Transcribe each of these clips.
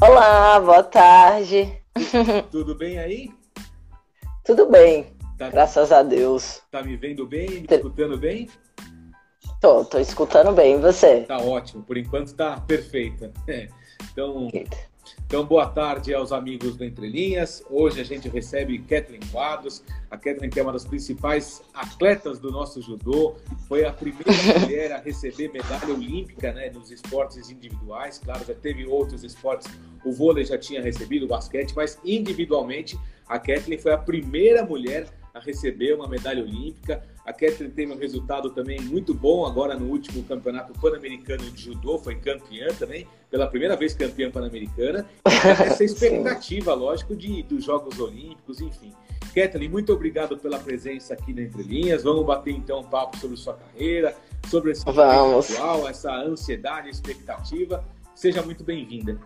Olá, boa tarde. Tudo bem aí? Tudo bem, tá, graças a Deus. Tá me vendo bem, me escutando bem? Tô, tô escutando bem, e você? Tá ótimo, por enquanto tá perfeita. É. Então, então, boa tarde aos amigos do Entre Linhas. Hoje a gente recebe Kathleen Quadros. A Kathleen que é uma das principais atletas do nosso judô. Foi a primeira mulher a receber medalha olímpica né, nos esportes individuais. Claro, já teve outros esportes. O vôlei já tinha recebido, o basquete, mas individualmente a Kathleen foi a primeira mulher a receber uma medalha olímpica. A Kathleen teve um resultado também muito bom agora no último campeonato pan-americano de judô, foi campeã também, pela primeira vez campeã pan-americana. Essa expectativa, lógico, de, dos Jogos Olímpicos, enfim. Kathleen, muito obrigado pela presença aqui na Entre Linhas. Vamos bater então um papo sobre sua carreira, sobre esse atual, essa ansiedade, expectativa. Seja muito bem-vinda.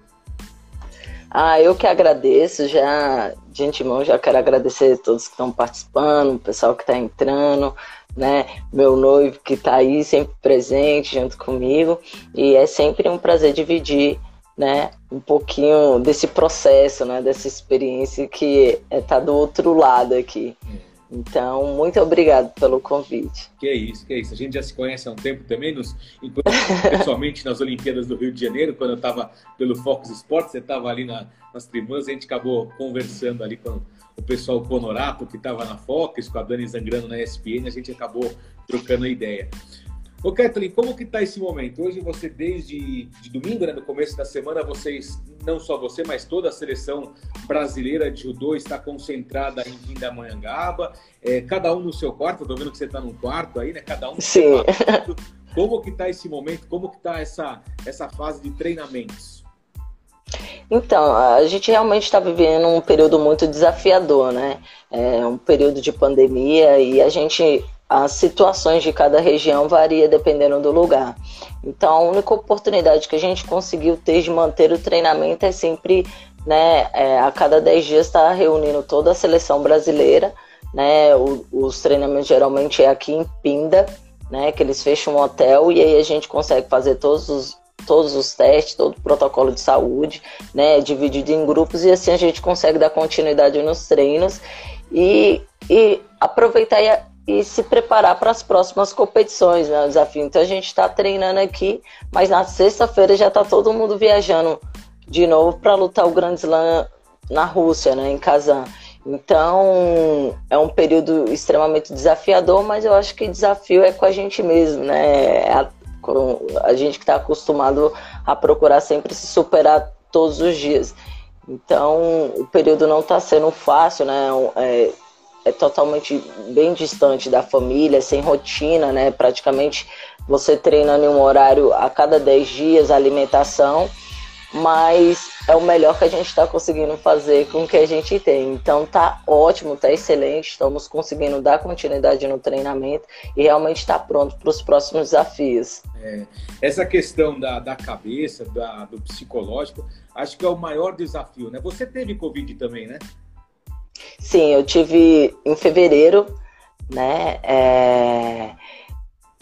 Ah, eu que agradeço, já de antemão já quero agradecer a todos que estão participando, o pessoal que está entrando, né? Meu noivo que está aí sempre presente junto comigo e é sempre um prazer dividir, né? Um pouquinho desse processo, né? Dessa experiência que é tá do outro lado aqui. Hum. Então, muito obrigado pelo convite. Que é isso, que é isso. A gente já se conhece há um tempo também, nos, pessoalmente nas Olimpíadas do Rio de Janeiro, quando eu estava pelo Focus Sports, você estava ali na, nas tribunas, a gente acabou conversando ali com o pessoal Conorato, que estava na Focus, com a Dani Zangrano na ESPN, a gente acabou trocando ideia. Ô Kathleen, como que tá esse momento? Hoje você, desde de domingo, né, no começo da semana, vocês, não só você, mas toda a seleção brasileira de judô está concentrada em Pindamonhangaba, é, cada um no seu quarto, tô vendo que você está num quarto aí, né? Cada um no Sim. seu quarto. Como que tá esse momento? Como que tá essa, essa fase de treinamentos? Então, a gente realmente está vivendo um período muito desafiador, né? É um período de pandemia e a gente as situações de cada região varia dependendo do lugar. Então, a única oportunidade que a gente conseguiu ter de manter o treinamento é sempre, né, é, a cada 10 dias estar tá reunindo toda a seleção brasileira, né, o, os treinamentos geralmente é aqui em Pinda, né, que eles fecham um hotel e aí a gente consegue fazer todos os, todos os testes, todo o protocolo de saúde, né, dividido em grupos e assim a gente consegue dar continuidade nos treinos e, e aproveitar e e se preparar para as próximas competições, né? O desafio. Então a gente está treinando aqui, mas na sexta-feira já está todo mundo viajando de novo para lutar o Grand Slam na Rússia, né? Em Kazan. Então é um período extremamente desafiador, mas eu acho que desafio é com a gente mesmo, né? É a, a gente que está acostumado a procurar sempre se superar todos os dias. Então o período não está sendo fácil, né? É, é totalmente bem distante da família, sem rotina, né? Praticamente você treinando em um horário a cada 10 dias, alimentação, mas é o melhor que a gente está conseguindo fazer com o que a gente tem. Então tá ótimo, tá excelente, estamos conseguindo dar continuidade no treinamento e realmente está pronto para os próximos desafios. É, essa questão da, da cabeça, da, do psicológico, acho que é o maior desafio, né? Você teve Covid também, né? Sim, eu tive em fevereiro, né? É,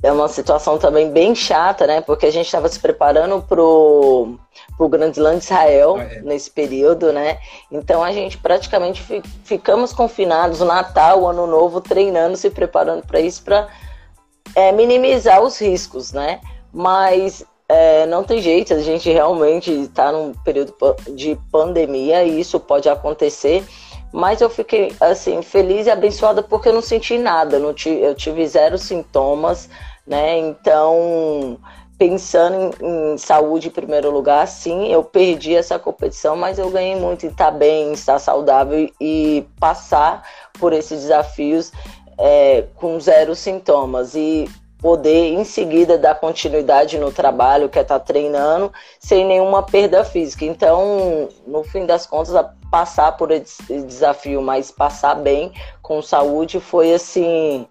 é uma situação também bem chata, né? Porque a gente estava se preparando pro o Grande Slam de Israel ah, é. nesse período, né? Então a gente praticamente fi, ficamos confinados Natal, Ano Novo, treinando, se preparando para isso, para é, minimizar os riscos, né? Mas é, não tem jeito, a gente realmente está num período de pandemia e isso pode acontecer. Mas eu fiquei, assim, feliz e abençoada porque eu não senti nada, não eu tive zero sintomas, né? Então, pensando em, em, saúde em primeiro lugar, sim, eu perdi essa competição, mas eu ganhei muito em estar bem, estar saudável e passar por esses desafios é, com zero sintomas. E poder em seguida dar continuidade no trabalho que é estar tá treinando sem nenhuma perda física. Então, no fim das contas, passar por esse desafio, mas passar bem com saúde foi assim,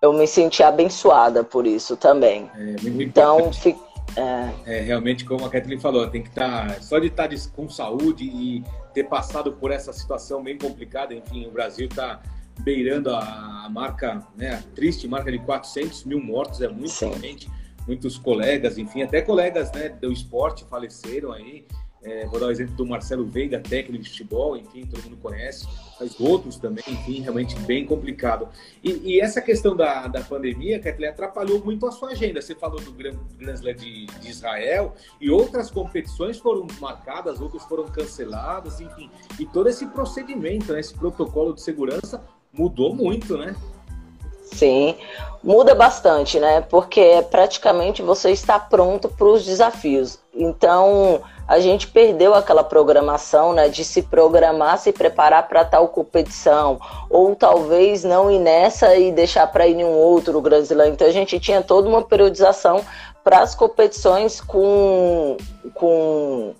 eu me senti abençoada por isso também. É, então, fi, é... é... realmente como a Kathleen falou, tem que estar tá, só de estar tá com saúde e ter passado por essa situação bem complicada. Enfim, o Brasil está beirando a, marca, né, a triste marca de 400 mil mortos, é muita Sim. gente, muitos colegas, enfim, até colegas né, do esporte faleceram aí. É, vou dar o exemplo do Marcelo Veiga, técnico de futebol, enfim, todo mundo conhece, mas outros também, enfim, realmente bem complicado. E, e essa questão da, da pandemia, Kathleen, atrapalhou muito a sua agenda. Você falou do Grand, Grand Slam de, de, Israel e outras competições foram marcadas, outras foram canceladas, enfim. E todo esse procedimento, né, esse protocolo de segurança mudou muito, né? Sim, muda bastante, né? Porque praticamente você está pronto para os desafios. Então, a gente perdeu aquela programação, né, de se programar, se preparar para tal competição, ou talvez não ir nessa e deixar para ir em um outro Brasileiro. Então, a gente tinha toda uma periodização para as competições com, com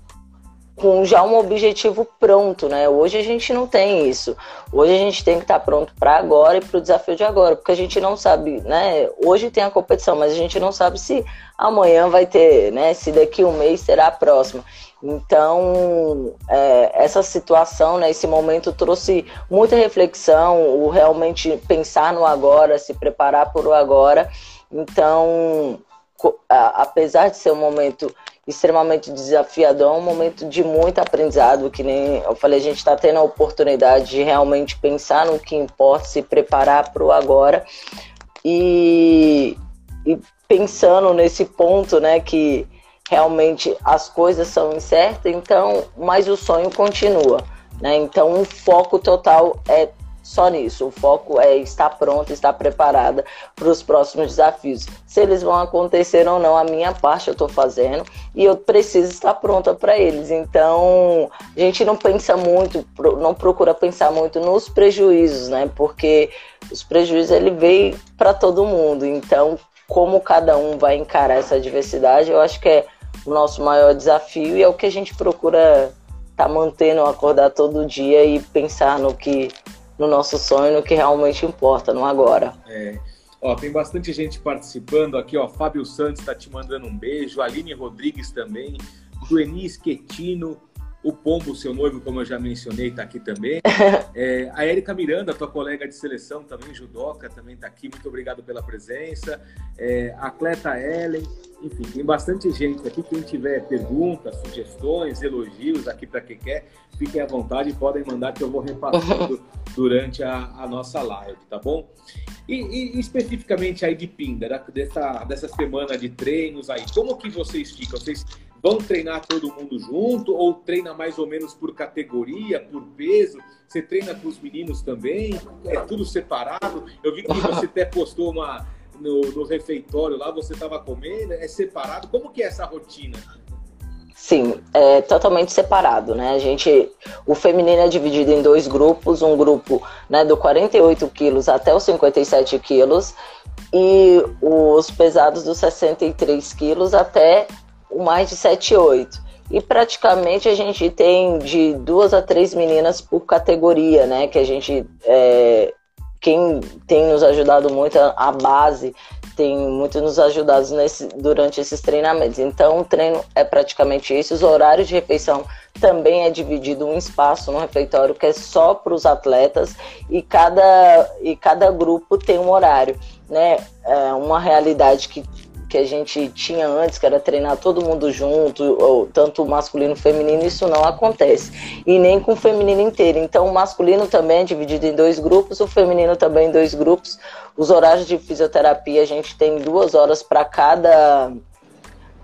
com já um objetivo pronto, né? Hoje a gente não tem isso. Hoje a gente tem que estar pronto para agora e para o desafio de agora, porque a gente não sabe, né? Hoje tem a competição, mas a gente não sabe se amanhã vai ter, né? Se daqui um mês será a próxima. Então, é, essa situação, né, esse momento trouxe muita reflexão, o realmente pensar no agora, se preparar para o agora. Então, apesar de ser um momento extremamente desafiador, é um momento de muito aprendizado, que nem eu falei, a gente está tendo a oportunidade de realmente pensar no que importa, se preparar para o agora e, e, pensando nesse ponto, né, que realmente as coisas são incertas, então, mas o sonho continua, né? Então, o foco total é só nisso. O foco é estar pronta, estar preparada para os próximos desafios. Se eles vão acontecer ou não, a minha parte eu estou fazendo e eu preciso estar pronta para eles. Então, a gente não pensa muito, não procura pensar muito nos prejuízos, né? Porque os prejuízos ele veio para todo mundo. Então, como cada um vai encarar essa diversidade, eu acho que é o nosso maior desafio e é o que a gente procura tá mantendo acordar todo dia e pensar no que no nosso sonho, no que realmente importa, no agora. É. Ó, tem bastante gente participando aqui, ó. Fábio Santos está te mandando um beijo, Aline Rodrigues também, Dueni Schettino, o Pombo, seu noivo, como eu já mencionei, está aqui também. É, a Érica Miranda, tua colega de seleção também, judoca, também está aqui. Muito obrigado pela presença. É, a Cleta Ellen, enfim, tem bastante gente aqui. Quem tiver perguntas, sugestões, elogios aqui para quem quer, fiquem à vontade, podem mandar que eu vou repassando durante a, a nossa live, tá bom? E, e, especificamente aí de Pinda, dessa, dessa semana de treinos aí, como que vocês ficam? Vocês vão treinar todo mundo junto ou treina mais ou menos por categoria, por peso? Você treina com os meninos também? É tudo separado? Eu vi que você até postou uma no, no refeitório lá, você estava comendo, é separado? Como que é essa rotina? Sim, é totalmente separado, né? A gente, o feminino é dividido em dois grupos, um grupo né, do 48 quilos até os 57 quilos e os pesados dos 63 quilos até o mais de 7, 8. E praticamente a gente tem de duas a três meninas por categoria, né? Que a gente. É, quem tem nos ajudado muito, a base tem muito nos ajudado nesse, durante esses treinamentos. Então, o treino é praticamente isso. Os horários de refeição também é dividido um espaço no refeitório que é só para os atletas e cada, e cada grupo tem um horário. Né? É uma realidade que que a gente tinha antes, que era treinar todo mundo junto, ou tanto masculino e feminino, isso não acontece. E nem com o feminino inteiro. Então, o masculino também é dividido em dois grupos, o feminino também em dois grupos. Os horários de fisioterapia, a gente tem duas horas para cada,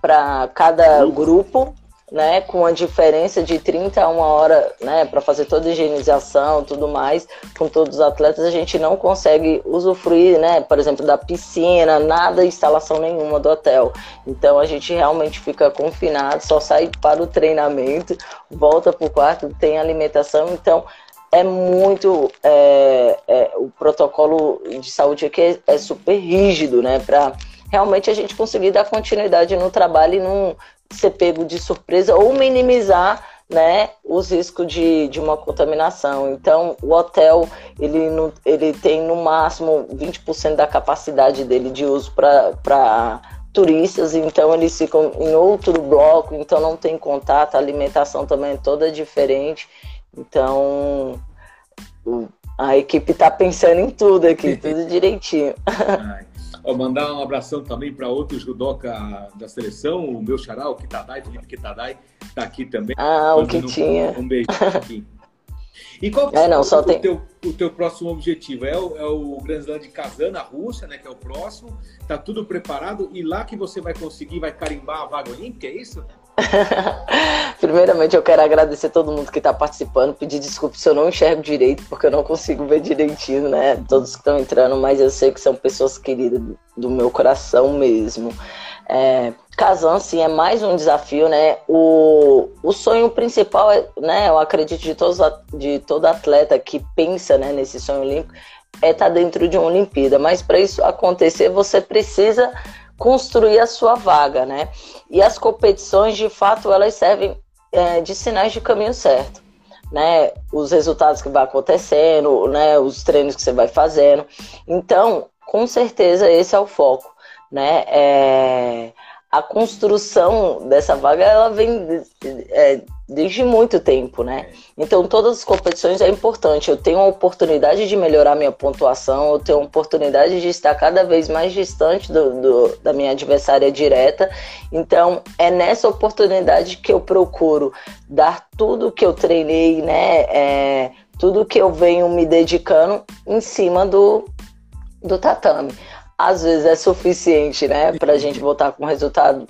para cada grupo né, com a diferença de 30 a uma hora, né, para fazer toda a higienização, tudo mais, com todos os atletas, a gente não consegue usufruir, né, por exemplo, da piscina, nada, instalação nenhuma do hotel. Então a gente realmente fica confinado, só sai para o treinamento, volta para o quarto, tem alimentação, então é muito é, é, o protocolo de saúde aqui é, é super rígido, né, para realmente a gente conseguir dar continuidade no trabalho e não ser pego de surpresa ou minimizar né, os riscos de, de uma contaminação. Então, o hotel ele, no, ele tem no máximo 20% da capacidade dele de uso para turistas, então eles ficam em outro bloco, então não tem contato, a alimentação também é toda diferente. Então, a equipe está pensando em tudo aqui, tudo direitinho. Ó, mandar um abração também para outro judoca da seleção, o meu xará, o Kitadai, Felipe Kitadai, está aqui também. Ah, o que tinha. Um beijo aqui. E qual é, não, só o, tem... teu, o teu próximo objetivo? É o, é o Grand Slam de Kazan, na Rússia, né? Que é o próximo. Tá tudo preparado e lá que você vai conseguir, vai carimbar a vaga olímpica, é isso? Primeiramente, eu quero agradecer todo mundo que está participando, pedir desculpa se eu não enxergo direito, porque eu não consigo ver direitinho, né? Todos que estão entrando, mas eu sei que são pessoas queridas do meu coração mesmo. É, Kazan, sim, é mais um desafio, né? O, o sonho principal, é, né? Eu acredito de, todos, de todo atleta que pensa né, nesse sonho olímpico, é estar tá dentro de uma Olimpíada. Mas para isso acontecer, você precisa construir a sua vaga, né? E as competições, de fato, elas servem é, de sinais de caminho certo, né? Os resultados que vai acontecendo, né? Os treinos que você vai fazendo. Então, com certeza, esse é o foco, né? É a construção dessa vaga ela vem é, desde muito tempo, né? Então todas as competições é importante. Eu tenho a oportunidade de melhorar minha pontuação, eu tenho a oportunidade de estar cada vez mais distante do, do, da minha adversária direta. Então é nessa oportunidade que eu procuro dar tudo que eu treinei, né? É, tudo que eu venho me dedicando em cima do, do tatame às vezes é suficiente, né, para a gente voltar com um resultado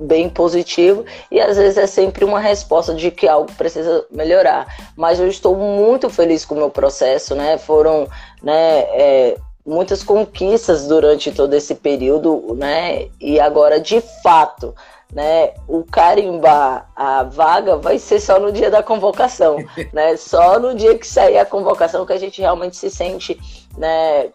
bem positivo e às vezes é sempre uma resposta de que algo precisa melhorar. Mas eu estou muito feliz com o meu processo, né? Foram, né, é, muitas conquistas durante todo esse período, né? E agora, de fato, né, o carimbar a vaga vai ser só no dia da convocação, né? Só no dia que sair a convocação que a gente realmente se sente, né,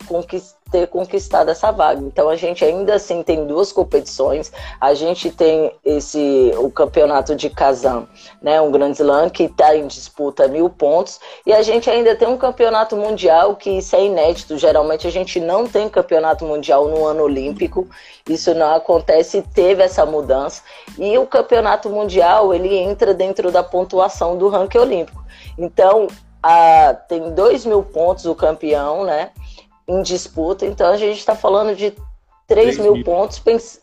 ter conquistado essa vaga. Então a gente ainda assim tem duas competições. A gente tem esse o campeonato de Kazan, né, um grande slam que está em disputa mil pontos, e a gente ainda tem um campeonato mundial que isso é inédito. Geralmente a gente não tem campeonato mundial no ano olímpico. Isso não acontece. Teve essa mudança e o campeonato mundial ele entra dentro da pontuação do ranking olímpico. Então a, tem dois mil pontos o campeão, né? em disputa. Então a gente está falando de 3, 3 mil, mil pontos pens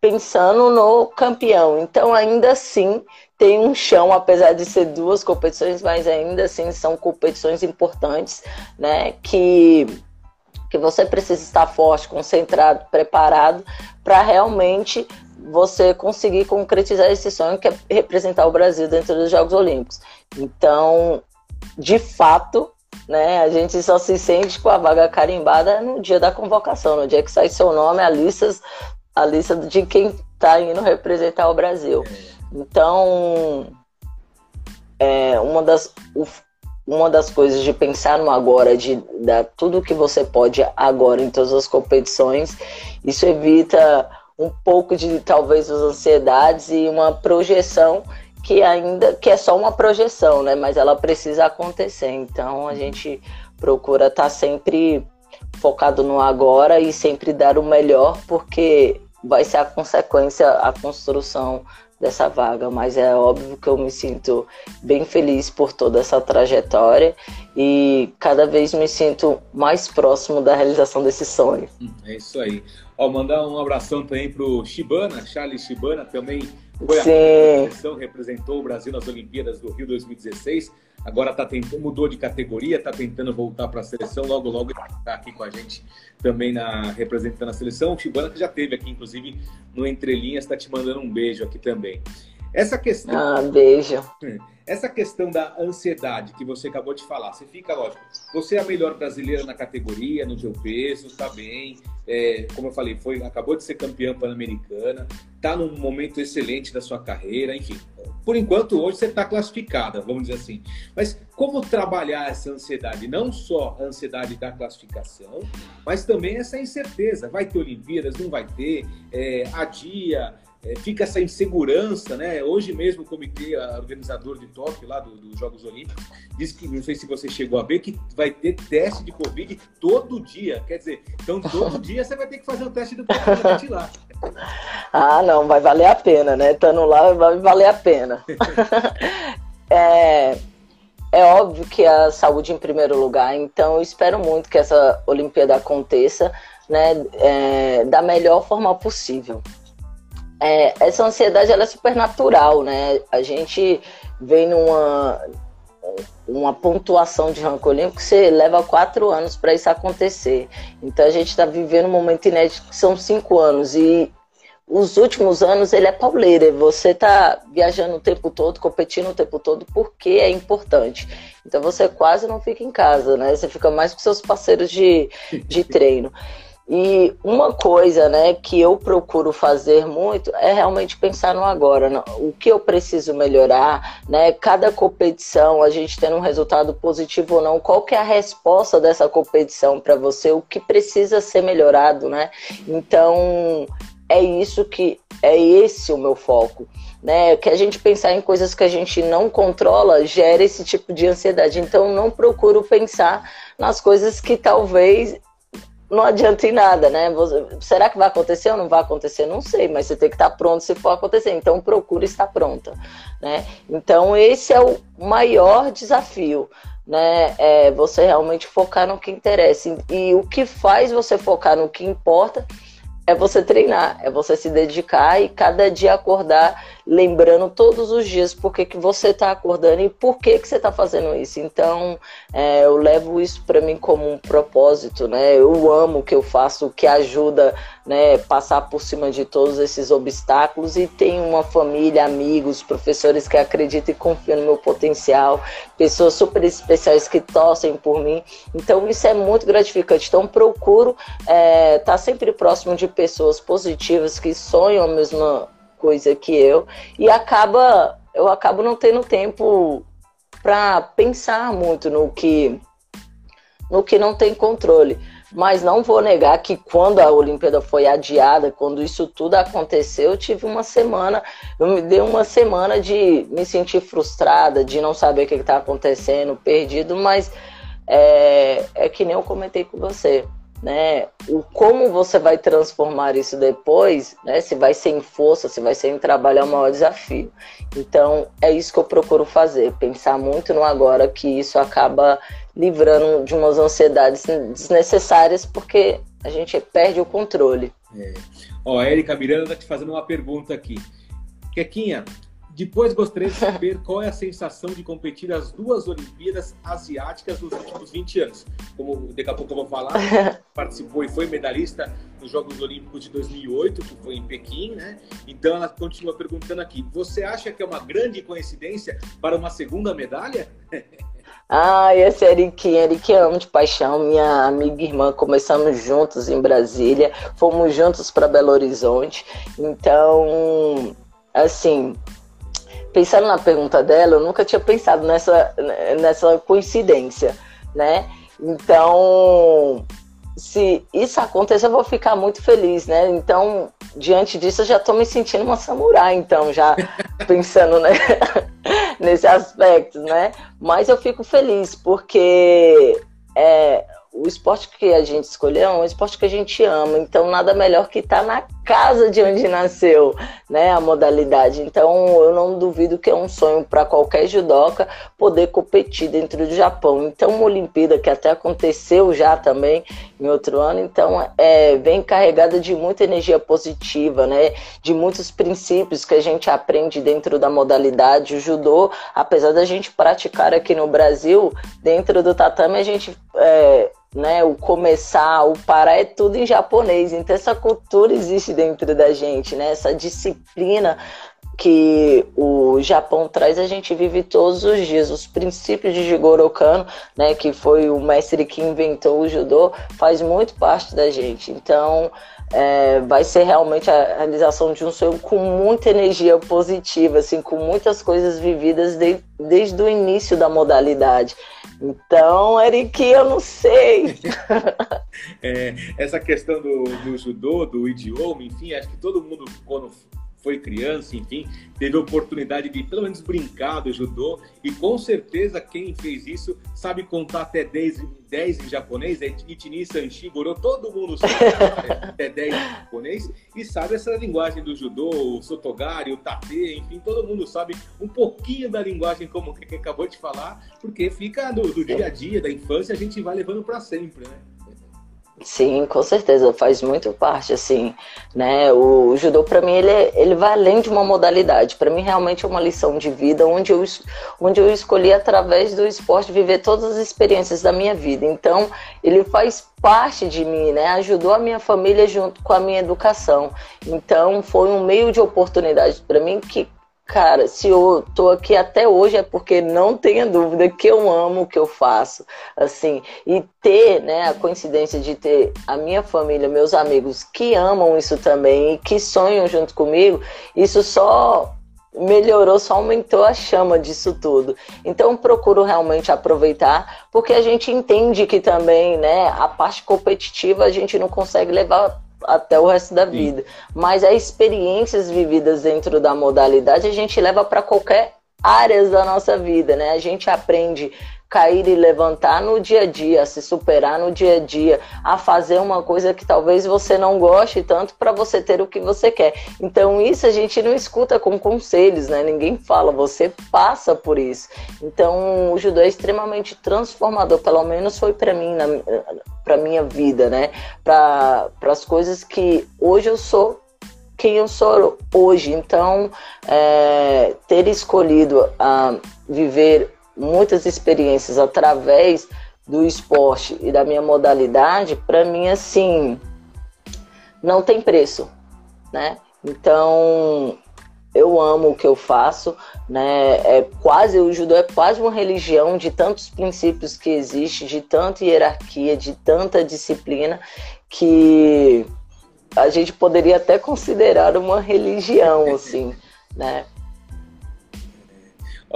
pensando no campeão. Então ainda assim tem um chão, apesar de ser duas competições, mas ainda assim são competições importantes, né? Que, que você precisa estar forte, concentrado, preparado para realmente você conseguir concretizar esse sonho que é representar o Brasil dentro dos Jogos Olímpicos. Então, de fato, né? A gente só se sente com a vaga carimbada no dia da convocação, no dia que sai seu nome, a lista, a lista de quem está indo representar o Brasil. Então, é, uma, das, uma das coisas de pensar no agora, de dar tudo que você pode agora em todas as competições, isso evita um pouco de talvez as ansiedades e uma projeção que ainda que é só uma projeção, né? Mas ela precisa acontecer. Então a uhum. gente procura estar tá sempre focado no agora e sempre dar o melhor, porque vai ser a consequência a construção dessa vaga, mas é óbvio que eu me sinto bem feliz por toda essa trajetória e cada vez me sinto mais próximo da realização desse sonho. É isso aí. Ó, mandar um abração também pro Shibana, Charles Shibana, também foi a seleção, representou o Brasil nas Olimpíadas do Rio 2016. Agora tá tentando, mudou de categoria, está tentando voltar para a seleção. Logo, logo está aqui com a gente também na representando a seleção. O Chibana que já teve aqui, inclusive, no Entrelinhas, está te mandando um beijo aqui também. Essa questão. Ah, beijo. Essa questão da ansiedade que você acabou de falar, você fica, lógico, você é a melhor brasileira na categoria, no seu peso, está bem, é, como eu falei, foi, acabou de ser campeã pan-americana, está num momento excelente da sua carreira, enfim. Por enquanto, hoje você está classificada, vamos dizer assim. Mas como trabalhar essa ansiedade? Não só a ansiedade da classificação, mas também essa incerteza. Vai ter Olimpíadas, não vai ter, é, adia, fica essa insegurança, né? Hoje mesmo o comitê organizador de Tóquio, lá dos do Jogos Olímpicos, diz que, não sei se você chegou a ver, que vai ter teste de Covid todo dia. Quer dizer, então todo dia você vai ter que fazer o teste do Covid lá. Ah, não, vai valer a pena, né? Estando lá vai valer a pena. é, é óbvio que a saúde em primeiro lugar, então eu espero muito que essa Olimpíada aconteça né, é, da melhor forma possível. É, essa ansiedade ela é super natural, né? A gente vem numa uma pontuação de ranking olímpico, você leva quatro anos para isso acontecer. Então a gente está vivendo um momento inédito que são cinco anos e os últimos anos ele é pauleira. Você está viajando o tempo todo, competindo o tempo todo, porque é importante. Então você quase não fica em casa, né? Você fica mais com seus parceiros de, de treino. E uma coisa, né, que eu procuro fazer muito é realmente pensar no agora, no, o que eu preciso melhorar, né? Cada competição, a gente tendo um resultado positivo ou não, qual que é a resposta dessa competição para você, o que precisa ser melhorado, né? Então, é isso que é esse o meu foco. Né, que a gente pensar em coisas que a gente não controla gera esse tipo de ansiedade. Então, não procuro pensar nas coisas que talvez não adianta em nada, né? Será que vai acontecer ou não vai acontecer? Não sei, mas você tem que estar pronto se for acontecer. Então, procure estar pronta, né? Então, esse é o maior desafio, né? É você realmente focar no que interessa. E o que faz você focar no que importa é você treinar, é você se dedicar e cada dia acordar lembrando todos os dias por que, que você está acordando e por que, que você está fazendo isso. Então, é, eu levo isso para mim como um propósito, né? Eu amo o que eu faço, o que ajuda né, passar por cima de todos esses obstáculos e tenho uma família, amigos, professores que acreditam e confiam no meu potencial, pessoas super especiais que torcem por mim. Então, isso é muito gratificante. Então, procuro estar é, tá sempre próximo de pessoas positivas que sonham a mesma coisa que eu e acaba eu acabo não tendo tempo para pensar muito no que no que não tem controle. Mas não vou negar que quando a Olimpíada foi adiada, quando isso tudo aconteceu, eu tive uma semana, eu me dei uma semana de me sentir frustrada, de não saber o que está acontecendo, perdido, mas é, é que nem eu comentei com você né? O como você vai transformar isso depois, né? Se vai ser em força, se vai ser em trabalho, é o maior desafio. Então, é isso que eu procuro fazer, pensar muito no agora, que isso acaba livrando de umas ansiedades desnecessárias, porque a gente perde o controle. É. Ó, a Erika Miranda está te fazendo uma pergunta aqui. Quequinha, depois gostaria de saber qual é a sensação de competir as duas Olimpíadas Asiáticas nos últimos 20 anos. Como daqui a pouco eu vou falar, participou e foi medalhista nos Jogos Olímpicos de 2008, que foi em Pequim, né? Então ela continua perguntando aqui: você acha que é uma grande coincidência para uma segunda medalha? Ah, esse é Eriquinha, Eriquinha amo de paixão, minha amiga e irmã, começamos juntos em Brasília, fomos juntos para Belo Horizonte, então, assim, pensando na pergunta dela, eu nunca tinha pensado nessa, nessa coincidência, né? Então, se isso acontecer, eu vou ficar muito feliz, né? Então, diante disso, eu já estou me sentindo uma samurai, então, já pensando né? nesse aspecto, né? Mas eu fico feliz, porque é, o esporte que a gente escolheu é um esporte que a gente ama, então nada melhor que estar tá na casa de onde nasceu, né, a modalidade. Então eu não duvido que é um sonho para qualquer judoca poder competir dentro do Japão. Então uma Olimpíada que até aconteceu já também em outro ano, então é vem carregada de muita energia positiva, né, de muitos princípios que a gente aprende dentro da modalidade. O judô, apesar da gente praticar aqui no Brasil, dentro do tatame a gente é, né, o começar, o parar é tudo em japonês. Então essa cultura existe dentro da gente, né? Essa disciplina que o Japão traz, a gente vive todos os dias. Os princípios de Jigoro Kano, né, que foi o mestre que inventou o judô, faz muito parte da gente. Então, é, vai ser realmente a realização de um sonho com muita energia positiva, assim, com muitas coisas vividas de, desde o início da modalidade. Então, Eric, eu não sei. é, essa questão do, do judô, do idioma, enfim, acho que todo mundo, quando foi criança, enfim, teve a oportunidade de pelo menos brincar do judô e com certeza quem fez isso sabe contar até 10, 10 em japonês, é Ichini, Sanshi, Goro, todo mundo sabe até 10 em japonês e sabe essa linguagem do judô, o sotogari, o tate, enfim, todo mundo sabe um pouquinho da linguagem como que acabou de falar, porque fica do, do dia a dia, da infância, a gente vai levando para sempre, né? Sim, com certeza, faz muito parte, assim, né? O judô, para mim, ele, é, ele vai além de uma modalidade. Para mim, realmente é uma lição de vida, onde eu, onde eu escolhi, através do esporte, viver todas as experiências da minha vida. Então, ele faz parte de mim, né? Ajudou a minha família junto com a minha educação. Então, foi um meio de oportunidade para mim que Cara, se eu tô aqui até hoje é porque não tenha dúvida que eu amo o que eu faço, assim, e ter, né, a coincidência de ter a minha família, meus amigos que amam isso também e que sonham junto comigo, isso só melhorou, só aumentou a chama disso tudo. Então procuro realmente aproveitar, porque a gente entende que também, né, a parte competitiva a gente não consegue levar até o resto da vida. Sim. Mas as experiências vividas dentro da modalidade a gente leva para qualquer áreas da nossa vida, né? A gente aprende cair e levantar no dia a dia, a se superar no dia a dia, a fazer uma coisa que talvez você não goste tanto para você ter o que você quer. Então isso a gente não escuta com conselhos, né? Ninguém fala, você passa por isso. Então o judô é extremamente transformador, pelo menos foi para mim na para minha vida, né? Para as coisas que hoje eu sou quem eu sou hoje. Então, é, ter escolhido a viver muitas experiências através do esporte e da minha modalidade, para mim, assim, não tem preço, né? Então, eu amo o que eu faço, né? É quase o judô é quase uma religião de tantos princípios que existe, de tanta hierarquia, de tanta disciplina que a gente poderia até considerar uma religião, assim, né?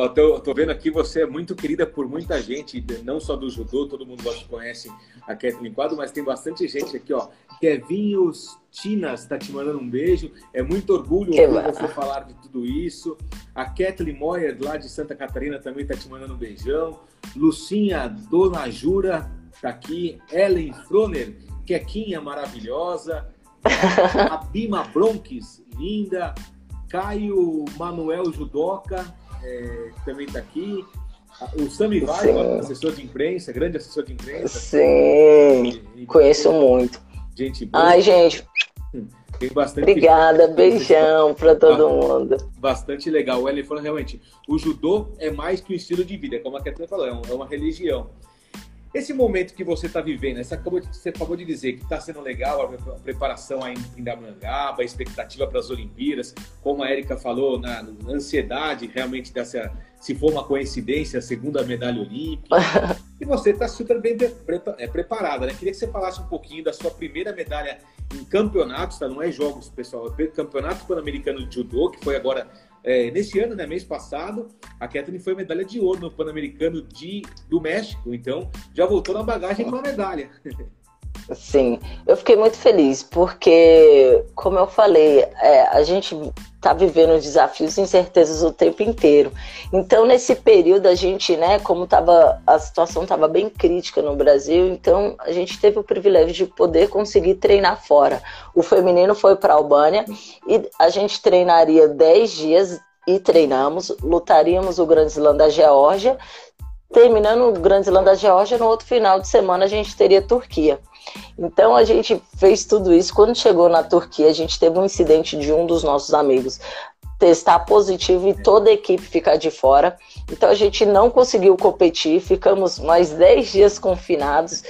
Ó, tô, tô, vendo aqui, você é muito querida por muita gente, não só do judô, todo mundo conhece a Kathleen Quadro, mas tem bastante gente aqui, ó. Kevinhos Tinas está te mandando um beijo. É muito orgulho ouvir você falar de tudo isso. A Kathleen Moyer, lá de Santa Catarina, também está te mandando um beijão. Lucinha Dona Jura está aqui. Ellen Froner, Quequinha maravilhosa. A Bima Bronques, linda. Caio Manuel Judoca, é, também está aqui. O Sami Vai, assessor de imprensa, grande assessor de imprensa. Sim, e, e, conheço muito. Gente boa. Ai, gente. Tem bastante. Obrigada, beijão para todo mundo. Bastante legal. O Ellen falou realmente: o judô é mais que um estilo de vida, como a Katrina falou, é, é uma religião. Esse momento que você está vivendo, essa, você acabou de dizer que está sendo legal a preparação aí em Damangaba, a expectativa para as Olimpíadas, como a Erika falou, na, na, ansiedade realmente dessa, se for uma coincidência, a segunda medalha olímpica. e você está super bem é, preparada, né? Queria que você falasse um pouquinho da sua primeira medalha em campeonatos, tá? Não é jogos, pessoal, é campeonato pan-americano de judô, que foi agora é, nesse ano, né, mês passado, a Kathleen foi medalha de ouro no Pan-Americano de, do México, então já voltou na bagagem com a medalha. Sim, eu fiquei muito feliz, porque, como eu falei, é, a gente está vivendo desafios e incertezas o tempo inteiro. Então, nesse período, a gente, né, como tava, a situação estava bem crítica no Brasil, então a gente teve o privilégio de poder conseguir treinar fora. O feminino foi para a Albânia e a gente treinaria 10 dias e treinamos, lutaríamos o Grande Slam da Geórgia. Terminando o Grande Slam da Geórgia, no outro final de semana a gente teria Turquia. Então a gente fez tudo isso. Quando chegou na Turquia, a gente teve um incidente de um dos nossos amigos testar positivo e toda a equipe ficar de fora. Então a gente não conseguiu competir, ficamos mais 10 dias confinados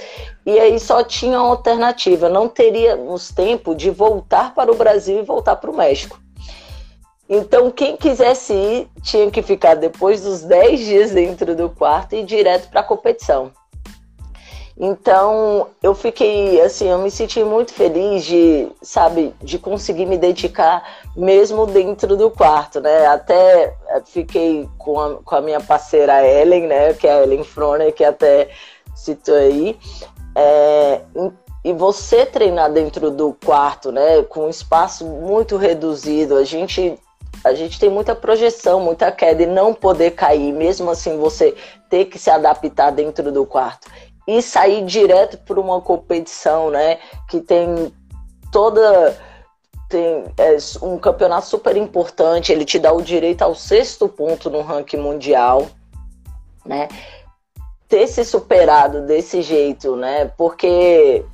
e aí só tinha uma alternativa, não teríamos tempo de voltar para o Brasil e voltar para o México. Então quem quisesse ir tinha que ficar depois dos 10 dias dentro do quarto e ir direto para a competição. Então, eu fiquei assim, eu me senti muito feliz de, sabe, de conseguir me dedicar mesmo dentro do quarto, né? Até eh, fiquei com a, com a minha parceira Ellen, né? Que é a Ellen Froner, que até citou aí. É, e você treinar dentro do quarto, né? Com um espaço muito reduzido, a gente a gente tem muita projeção, muita queda e não poder cair, mesmo assim você ter que se adaptar dentro do quarto e sair direto para uma competição, né? Que tem toda tem é, um campeonato super importante, ele te dá o direito ao sexto ponto no ranking mundial, né? Ter se superado desse jeito, né? Porque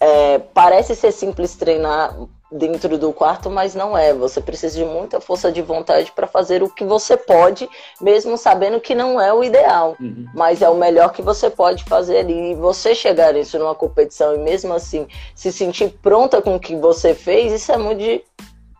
é, parece ser simples treinar dentro do quarto, mas não é. Você precisa de muita força de vontade para fazer o que você pode, mesmo sabendo que não é o ideal, uhum. mas é o melhor que você pode fazer. E você chegar isso numa competição e mesmo assim se sentir pronta com o que você fez, isso é muito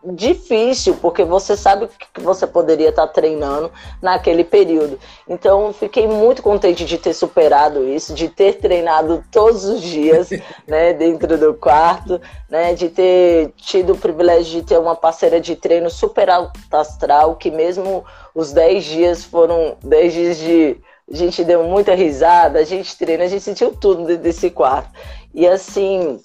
difícil, porque você sabe que você poderia estar treinando naquele período. Então, fiquei muito contente de ter superado isso, de ter treinado todos os dias, né, dentro do quarto, né, de ter tido o privilégio de ter uma parceira de treino super astral, que mesmo os 10 dias foram 10 dias de a gente deu muita risada, a gente treina, a gente sentiu tudo dentro desse quarto. E assim,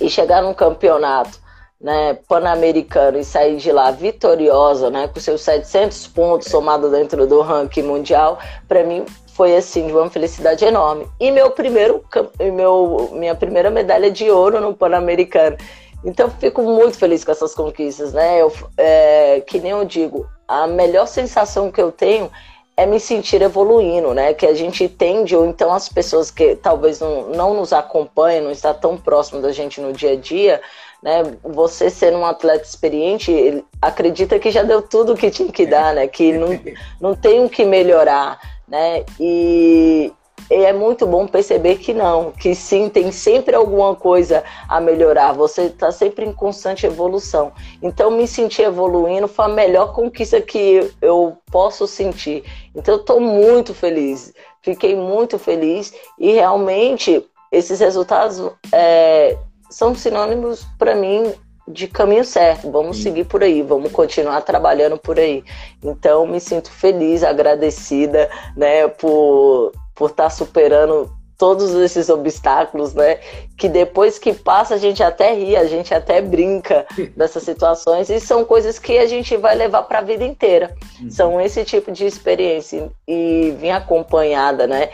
e chegar num campeonato né, pan-americano e sair de lá vitoriosa, né, com seus 700 pontos somados dentro do ranking mundial, para mim foi assim de uma felicidade enorme. E meu primeiro, meu, minha primeira medalha de ouro no pan-americano. Então fico muito feliz com essas conquistas, né? Eu, é, que nem eu digo, a melhor sensação que eu tenho é me sentir evoluindo, né? Que a gente tende, ou então as pessoas que talvez não, não nos acompanham, não está tão próximo da gente no dia a dia, né? Você ser um atleta experiente, acredita que já deu tudo o que tinha que dar, né? Que não, não tem o que melhorar, né? E, e é muito bom perceber que não, que sim, tem sempre alguma coisa a melhorar. Você está sempre em constante evolução. Então, me sentir evoluindo foi a melhor conquista que eu posso sentir. Então, eu estou muito feliz. Fiquei muito feliz e realmente esses resultados é, são sinônimos para mim de caminho certo. Vamos Sim. seguir por aí, vamos continuar trabalhando por aí. Então, me sinto feliz, agradecida, né, por por estar tá superando todos esses obstáculos, né? Que depois que passa a gente até ri, a gente até brinca dessas situações e são coisas que a gente vai levar para a vida inteira. Uhum. São esse tipo de experiência e vim acompanhada, né?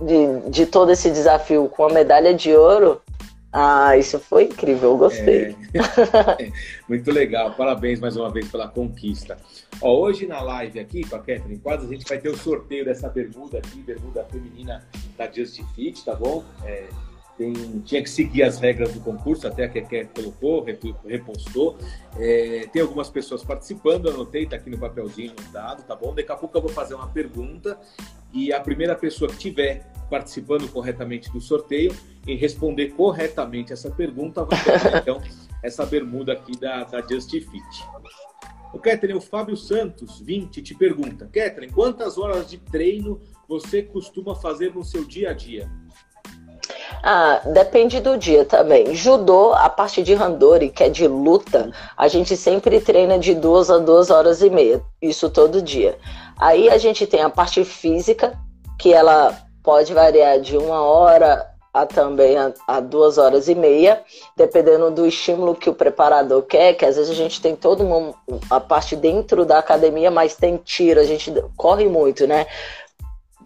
De, de todo esse desafio com a medalha de ouro, ah, isso foi incrível, eu gostei. É, muito legal, parabéns mais uma vez pela conquista. Ó, hoje na live aqui com a Catherine Quadros, a gente vai ter o sorteio dessa bermuda aqui, bermuda feminina da Just Fit, tá bom? É, tem, tinha que seguir as regras do concurso, até a Keké colocou, repostou. É, tem algumas pessoas participando, anotei, tá aqui no papelzinho dado, tá bom? Daqui a pouco eu vou fazer uma pergunta e a primeira pessoa que tiver participando corretamente do sorteio e responder corretamente essa pergunta, vai ter então essa bermuda aqui da, da Just Fit. O Catherine, o Fábio Santos, 20, te pergunta: Catherine, quantas horas de treino você costuma fazer no seu dia a dia? Ah, depende do dia também. Judô, a parte de randori, que é de luta, a gente sempre treina de duas a duas horas e meia. Isso todo dia. Aí a gente tem a parte física, que ela pode variar de uma hora a também a, a, duas horas e meia, dependendo do estímulo que o preparador quer, que às vezes a gente tem toda uma a parte dentro da academia, mas tem tiro, a gente corre muito, né?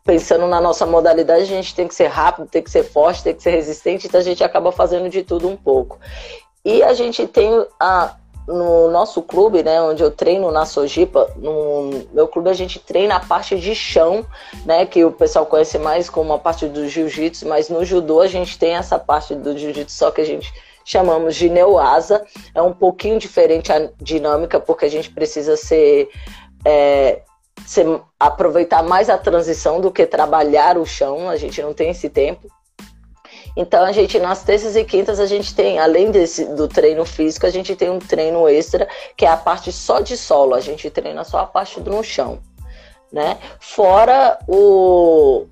Pensando na nossa modalidade, a gente tem que ser rápido, tem que ser forte, tem que ser resistente, então a gente acaba fazendo de tudo um pouco. E a gente tem a, no nosso clube, né, onde eu treino na Sojipa, no meu clube a gente treina a parte de chão, né, que o pessoal conhece mais como a parte do jiu-jitsu, mas no judô a gente tem essa parte do jiu-jitsu, só que a gente chamamos de neoasa, é um pouquinho diferente a dinâmica, porque a gente precisa ser, é, ser aproveitar mais a transição do que trabalhar o chão, a gente não tem esse tempo. Então a gente nas terças e quintas a gente tem, além desse do treino físico, a gente tem um treino extra que é a parte só de solo. A gente treina só a parte do chão, né? Fora o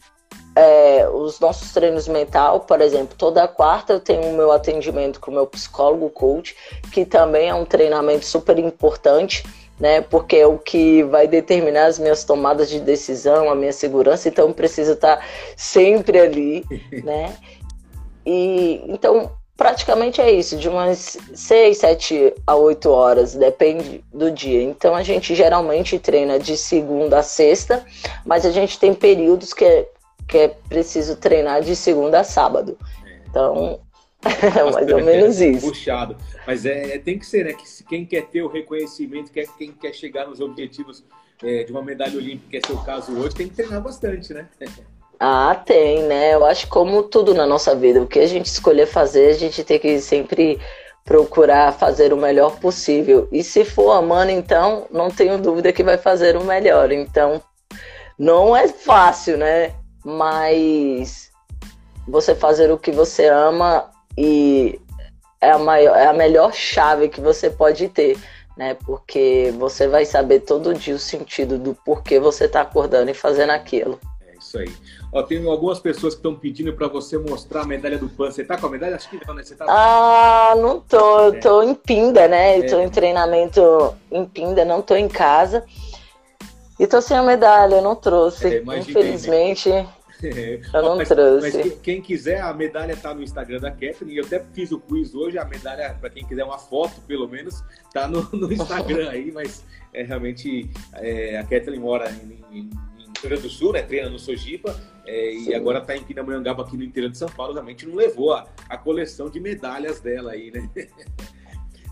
é, os nossos treinos mental, por exemplo, toda quarta eu tenho o meu atendimento com o meu psicólogo coach, que também é um treinamento super importante, né? Porque é o que vai determinar as minhas tomadas de decisão, a minha segurança, então eu preciso estar sempre ali, né? E então praticamente é isso, de umas 6, 7 a 8 horas, depende do dia. Então a gente geralmente treina de segunda a sexta, mas a gente tem períodos que é, que é preciso treinar de segunda a sábado. Então é mais ou menos é isso. Puxado. Mas é, é, tem que ser, né? Que quem quer ter o reconhecimento, quer, quem quer chegar nos objetivos é, de uma medalha olímpica, que é seu caso hoje, tem que treinar bastante, né? Ah, tem, né? Eu acho como tudo na nossa vida, o que a gente escolher fazer, a gente tem que sempre procurar fazer o melhor possível. E se for amando, então, não tenho dúvida que vai fazer o melhor. Então, não é fácil, né? Mas você fazer o que você ama e é a, maior, é a melhor chave que você pode ter, né? Porque você vai saber todo dia o sentido do porquê você está acordando e fazendo aquilo. É isso aí. Ó, tem algumas pessoas que estão pedindo para você mostrar a medalha do PAN. Você tá com a medalha? Acho que não, né? Você tá... Ah, não tô. É. Tô em Pinda, né? É. Tô em treinamento em Pinda, não tô em casa. E tô sem a medalha, eu não trouxe. É, Infelizmente. Eu não mas, trouxe. Mas quem quiser, a medalha está no Instagram da Catherine. Eu até fiz o quiz hoje. A medalha, para quem quiser uma foto, pelo menos, tá no, no Instagram aí. Mas é, realmente é, a Catherine mora em, em, em Rio Grande do Sul, né? Treina no Sojipa. É, e agora está em Pindamonhangaba, aqui no interior de São Paulo. Realmente não levou a, a coleção de medalhas dela aí, né?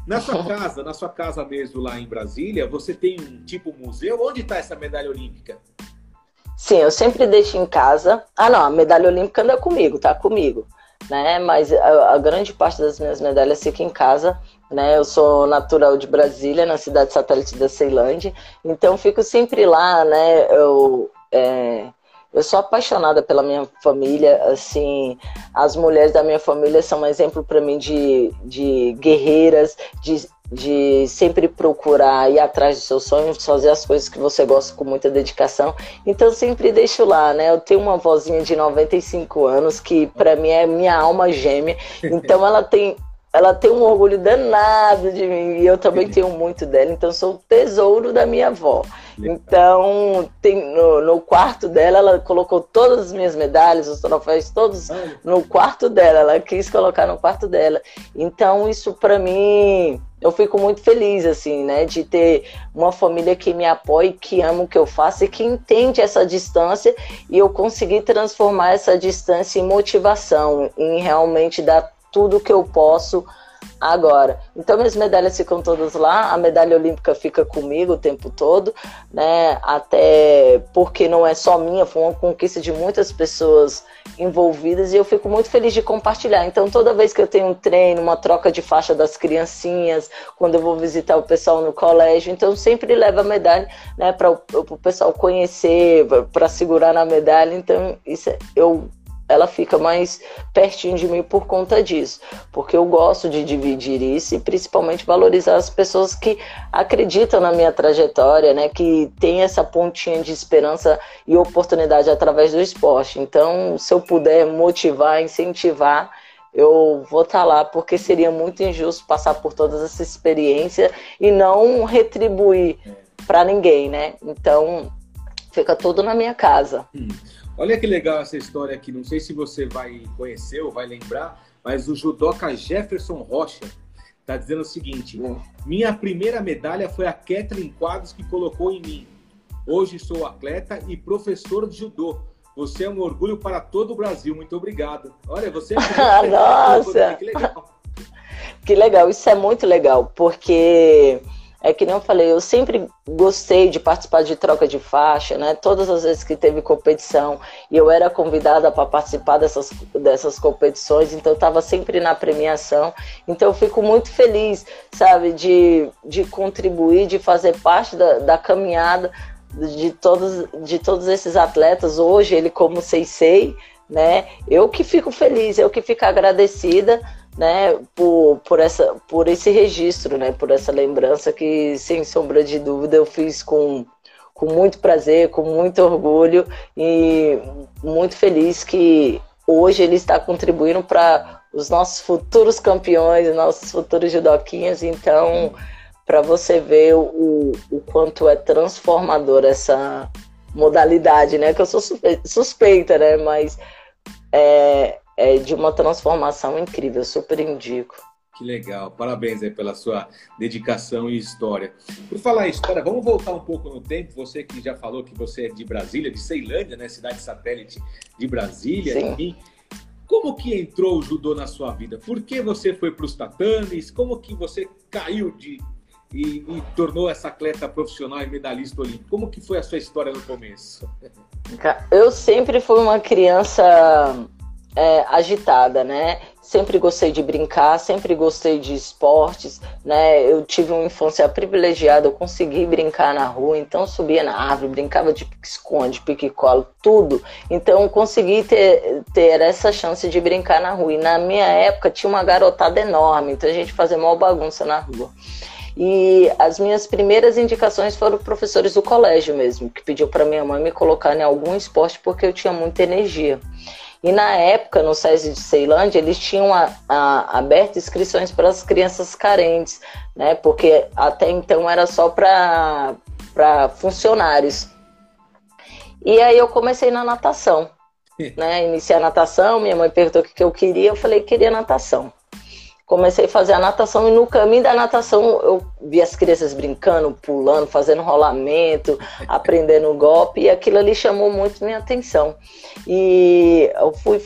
Na sua casa, na sua casa mesmo lá em Brasília, você tem um tipo museu? Onde está essa medalha olímpica? Sim, eu sempre deixo em casa. Ah, não, a medalha olímpica anda comigo, tá comigo. Né? Mas a, a grande parte das minhas medalhas fica em casa. Né? Eu sou natural de Brasília, na cidade satélite da Ceilândia. Então fico sempre lá, né? Eu, é, eu sou apaixonada pela minha família, assim, as mulheres da minha família são um exemplo para mim de, de guerreiras, de de sempre procurar ir atrás dos seus sonhos, fazer as coisas que você gosta com muita dedicação. Então sempre deixo lá, né? Eu tenho uma vozinha de 95 anos que para mim é minha alma gêmea. Então ela tem ela tem um orgulho danado de mim e eu também tenho muito dela, então sou o tesouro da minha avó. Então, tem, no, no, quarto dela, ela colocou todas as minhas medalhas, os troféus, todos no quarto dela. Ela quis colocar no quarto dela. Então, isso para mim, eu fico muito feliz, assim, né, de ter uma família que me apoia, que ama o que eu faço e que entende essa distância e eu consegui transformar essa distância em motivação, em realmente dar tudo que eu posso agora. Então minhas medalhas ficam todas lá, a medalha olímpica fica comigo o tempo todo, né? Até porque não é só minha, foi uma conquista de muitas pessoas envolvidas e eu fico muito feliz de compartilhar. Então toda vez que eu tenho um treino, uma troca de faixa das criancinhas, quando eu vou visitar o pessoal no colégio, então sempre levo a medalha, né, para o pessoal conhecer, para segurar na medalha. Então isso é, eu ela fica mais pertinho de mim por conta disso, porque eu gosto de dividir isso e principalmente valorizar as pessoas que acreditam na minha trajetória, né, que tem essa pontinha de esperança e oportunidade através do esporte. Então, se eu puder motivar, incentivar, eu vou estar tá lá, porque seria muito injusto passar por toda essa experiência e não retribuir para ninguém, né? Então, fica tudo na minha casa. Hum. Olha que legal essa história aqui. Não sei se você vai conhecer ou vai lembrar, mas o judoca Jefferson Rocha está dizendo o seguinte: minha primeira medalha foi a Kathleen Quadros que colocou em mim. Hoje sou atleta e professor de judô. Você é um orgulho para todo o Brasil. Muito obrigado. Olha, você é Nossa! Que legal. Que legal, isso é muito legal, porque é que nem eu falei, eu sempre gostei de participar de troca de faixa, né? Todas as vezes que teve competição e eu era convidada para participar dessas, dessas competições, então eu estava sempre na premiação. Então eu fico muito feliz, sabe, de, de contribuir, de fazer parte da, da caminhada de todos, de todos esses atletas. Hoje, ele como sei sei, né? Eu que fico feliz, eu que fico agradecida né, por, por, essa, por esse registro, né, por essa lembrança que, sem sombra de dúvida, eu fiz com, com muito prazer, com muito orgulho e muito feliz que hoje ele está contribuindo para os nossos futuros campeões, nossos futuros judoquinhas. Então, para você ver o, o quanto é transformador essa modalidade, né? Que eu sou suspeita, né? Mas é, é de uma transformação incrível, super indico. Que legal, parabéns aí pela sua dedicação e história. Por falar em história, vamos voltar um pouco no tempo. Você que já falou que você é de Brasília, de Ceilândia, né? Cidade satélite de Brasília. Sim. Enfim. Como que entrou o judô na sua vida? Por que você foi para os tatames? Como que você caiu de e, e tornou essa atleta profissional e medalhista olímpico? Como que foi a sua história no começo? Eu sempre fui uma criança é, agitada, né? Sempre gostei de brincar, sempre gostei de esportes, né? Eu tive uma infância privilegiada, eu consegui brincar na rua, então subia na árvore, brincava de pique-esconde, pique-colo, tudo. Então consegui ter, ter essa chance de brincar na rua. E na minha época tinha uma garotada enorme, então a gente fazia mal bagunça na rua. E as minhas primeiras indicações foram professores do colégio mesmo, que pediu para minha mãe me colocar em algum esporte porque eu tinha muita energia. E na época, no SESI de Ceilândia, eles tinham a, a, aberto inscrições para as crianças carentes, né? Porque até então era só para funcionários. E aí eu comecei na natação, né? Iniciei a natação, minha mãe perguntou o que eu queria, eu falei que queria natação comecei a fazer a natação e no caminho da natação eu vi as crianças brincando, pulando, fazendo rolamento, aprendendo golpe e aquilo ali chamou muito minha atenção. E eu fui,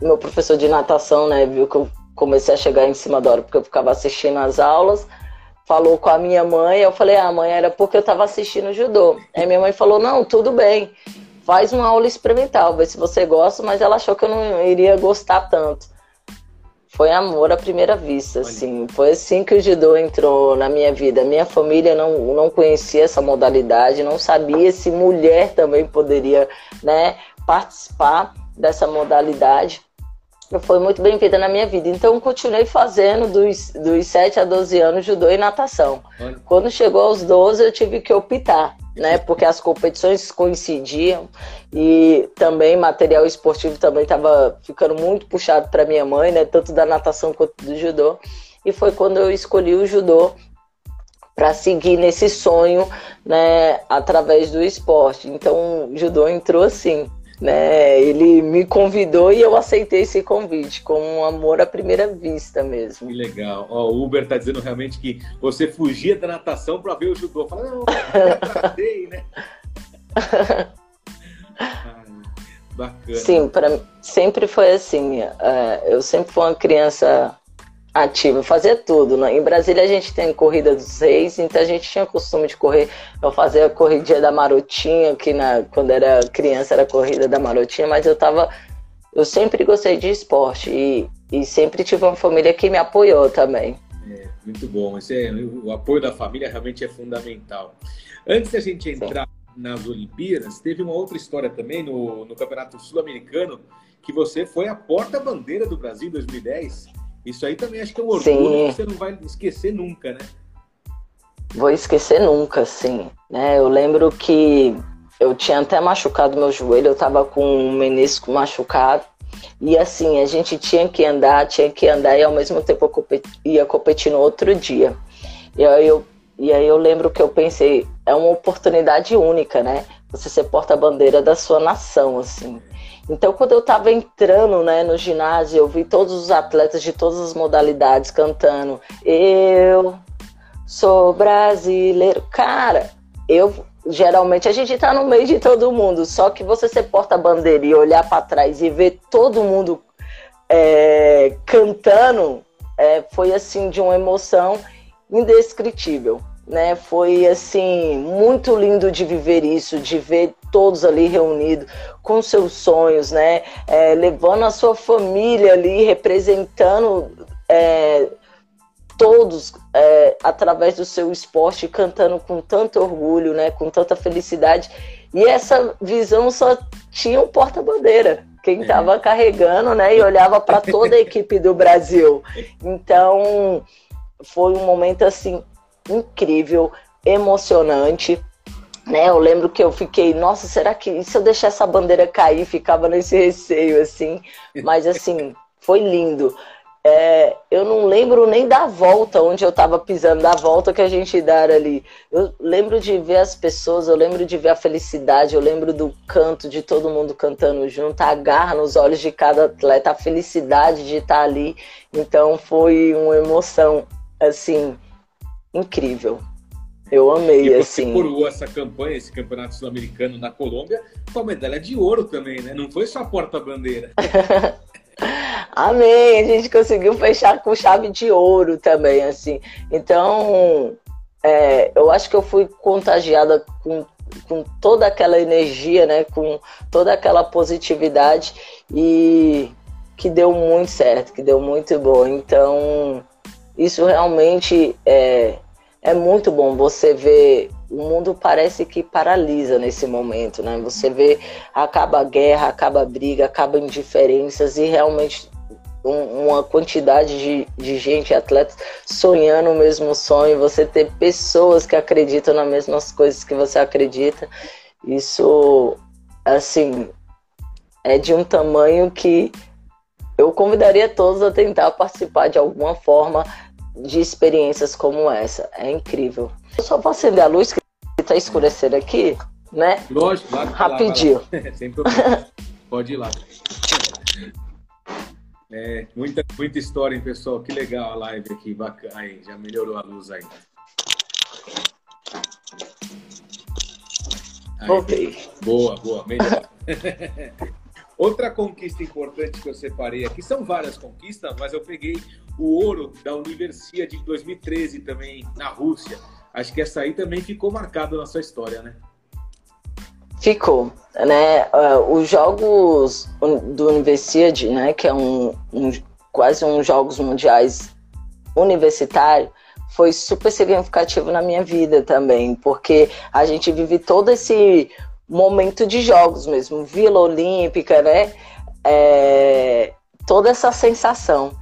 meu professor de natação, né, viu que eu comecei a chegar em cima da hora porque eu ficava assistindo as aulas, falou com a minha mãe, eu falei, ah, mãe, era porque eu estava assistindo judô. Aí minha mãe falou, não, tudo bem, faz uma aula experimental, vê se você gosta, mas ela achou que eu não iria gostar tanto foi amor à primeira vista, assim. Foi assim que o judô entrou na minha vida. Minha família não, não conhecia essa modalidade, não sabia se mulher também poderia, né, participar dessa modalidade. Foi muito bem-vinda na minha vida. Então, continuei fazendo dos, dos 7 a 12 anos judô e natação. Olha. Quando chegou aos 12, eu tive que optar né? Porque as competições coincidiam e também material esportivo também estava ficando muito puxado para minha mãe, né? Tanto da natação quanto do judô. E foi quando eu escolhi o judô para seguir nesse sonho, né? Através do esporte. Então, o judô entrou assim né? Ele me convidou e eu aceitei esse convite, com um amor à primeira vista mesmo. Que legal. Ó, o Uber tá dizendo realmente que você fugia da natação para ver o judô. Fala, não, tratei, né? bacana. Sim, para sempre foi assim. É, eu sempre fui uma criança ativa, fazia tudo. Né? Em Brasília a gente tem corrida dos reis, então a gente tinha costume de correr. Eu fazia a corridinha da marotinha, que na, quando era criança era corrida da marotinha, mas eu tava. Eu sempre gostei de esporte e, e sempre tive uma família que me apoiou também. É, muito bom. Esse é, o apoio da família realmente é fundamental. Antes da gente entrar Sim. nas Olimpíadas, teve uma outra história também no, no Campeonato Sul-Americano, que você foi a porta-bandeira do Brasil em 2010. Isso aí também acho que é um orgulho que você não vai esquecer nunca, né? Vou esquecer nunca, sim. Né? Eu lembro que eu tinha até machucado meu joelho, eu tava com um menisco machucado. E assim, a gente tinha que andar, tinha que andar e ao mesmo tempo eu ia competir no outro dia. E aí eu, e aí eu lembro que eu pensei, é uma oportunidade única, né? Você ser porta-bandeira da sua nação, assim. Então, quando eu estava entrando né, no ginásio, eu vi todos os atletas de todas as modalidades cantando. Eu sou brasileiro. Cara, eu geralmente a gente está no meio de todo mundo, só que você ser porta-bandeira e olhar para trás e ver todo mundo é, cantando é, foi assim de uma emoção indescritível né? Foi assim muito lindo de viver isso, de ver todos ali reunidos com seus sonhos, né? É, levando a sua família ali, representando é, todos é, através do seu esporte, cantando com tanto orgulho, né? Com tanta felicidade. E essa visão só tinha um porta-bandeira, quem estava é. carregando, né? E olhava para toda a equipe do Brasil. Então foi um momento assim incrível, emocionante. Né, eu lembro que eu fiquei, nossa, será que se eu deixar essa bandeira cair, ficava nesse receio assim, mas assim, foi lindo. É, eu não lembro nem da volta onde eu estava pisando, da volta que a gente dá ali. Eu lembro de ver as pessoas, eu lembro de ver a felicidade, eu lembro do canto de todo mundo cantando junto, a garra nos olhos de cada atleta, a felicidade de estar ali. Então foi uma emoção assim incrível. Eu amei, e você assim. coroou essa campanha, esse campeonato sul-americano na Colômbia, com a medalha de ouro também, né? Não foi só porta-bandeira. Amém! A gente conseguiu fechar com chave de ouro também, assim. Então, é, eu acho que eu fui contagiada com com toda aquela energia, né, com toda aquela positividade e que deu muito certo, que deu muito bom. Então, isso realmente é, é muito bom. Você vê, o mundo parece que paralisa nesse momento, né? Você vê, acaba a guerra, acaba a briga, acaba indiferenças e realmente um, uma quantidade de, de gente, atletas, sonhando o mesmo sonho, você ter pessoas que acreditam nas mesmas coisas que você acredita, isso, assim, é de um tamanho que eu convidaria todos a tentar participar de alguma forma de experiências como essa. É incrível. Eu só vou acender a luz que está escurecendo aqui, né? Lógico, Rapidinho. Lá, lá. Sem problema. Pode ir lá. É, muita, muita história, hein, pessoal? Que legal a live aqui, bacana. Aí, já melhorou a luz aí. aí ok. Boa, boa, melhor. Outra conquista importante que eu separei aqui, são várias conquistas, mas eu peguei o ouro da Universidade de 2013 também, na Rússia. Acho que essa aí também ficou marcada na sua história, né? Ficou, né? Uh, os jogos do Universidade, né, que é um, um quase uns jogos mundiais universitário, foi super significativo na minha vida também, porque a gente vive todo esse momento de jogos mesmo, Vila Olímpica, né? É, toda essa sensação.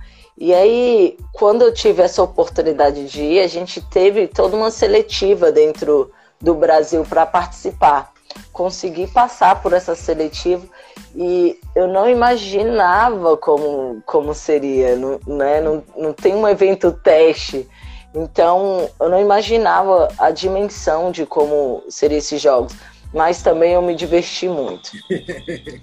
E aí, quando eu tive essa oportunidade de ir, a gente teve toda uma seletiva dentro do Brasil para participar. Consegui passar por essa seletiva e eu não imaginava como, como seria, não, né? não, não tem um evento teste, então eu não imaginava a dimensão de como seriam esses jogos mas também eu me diverti muito.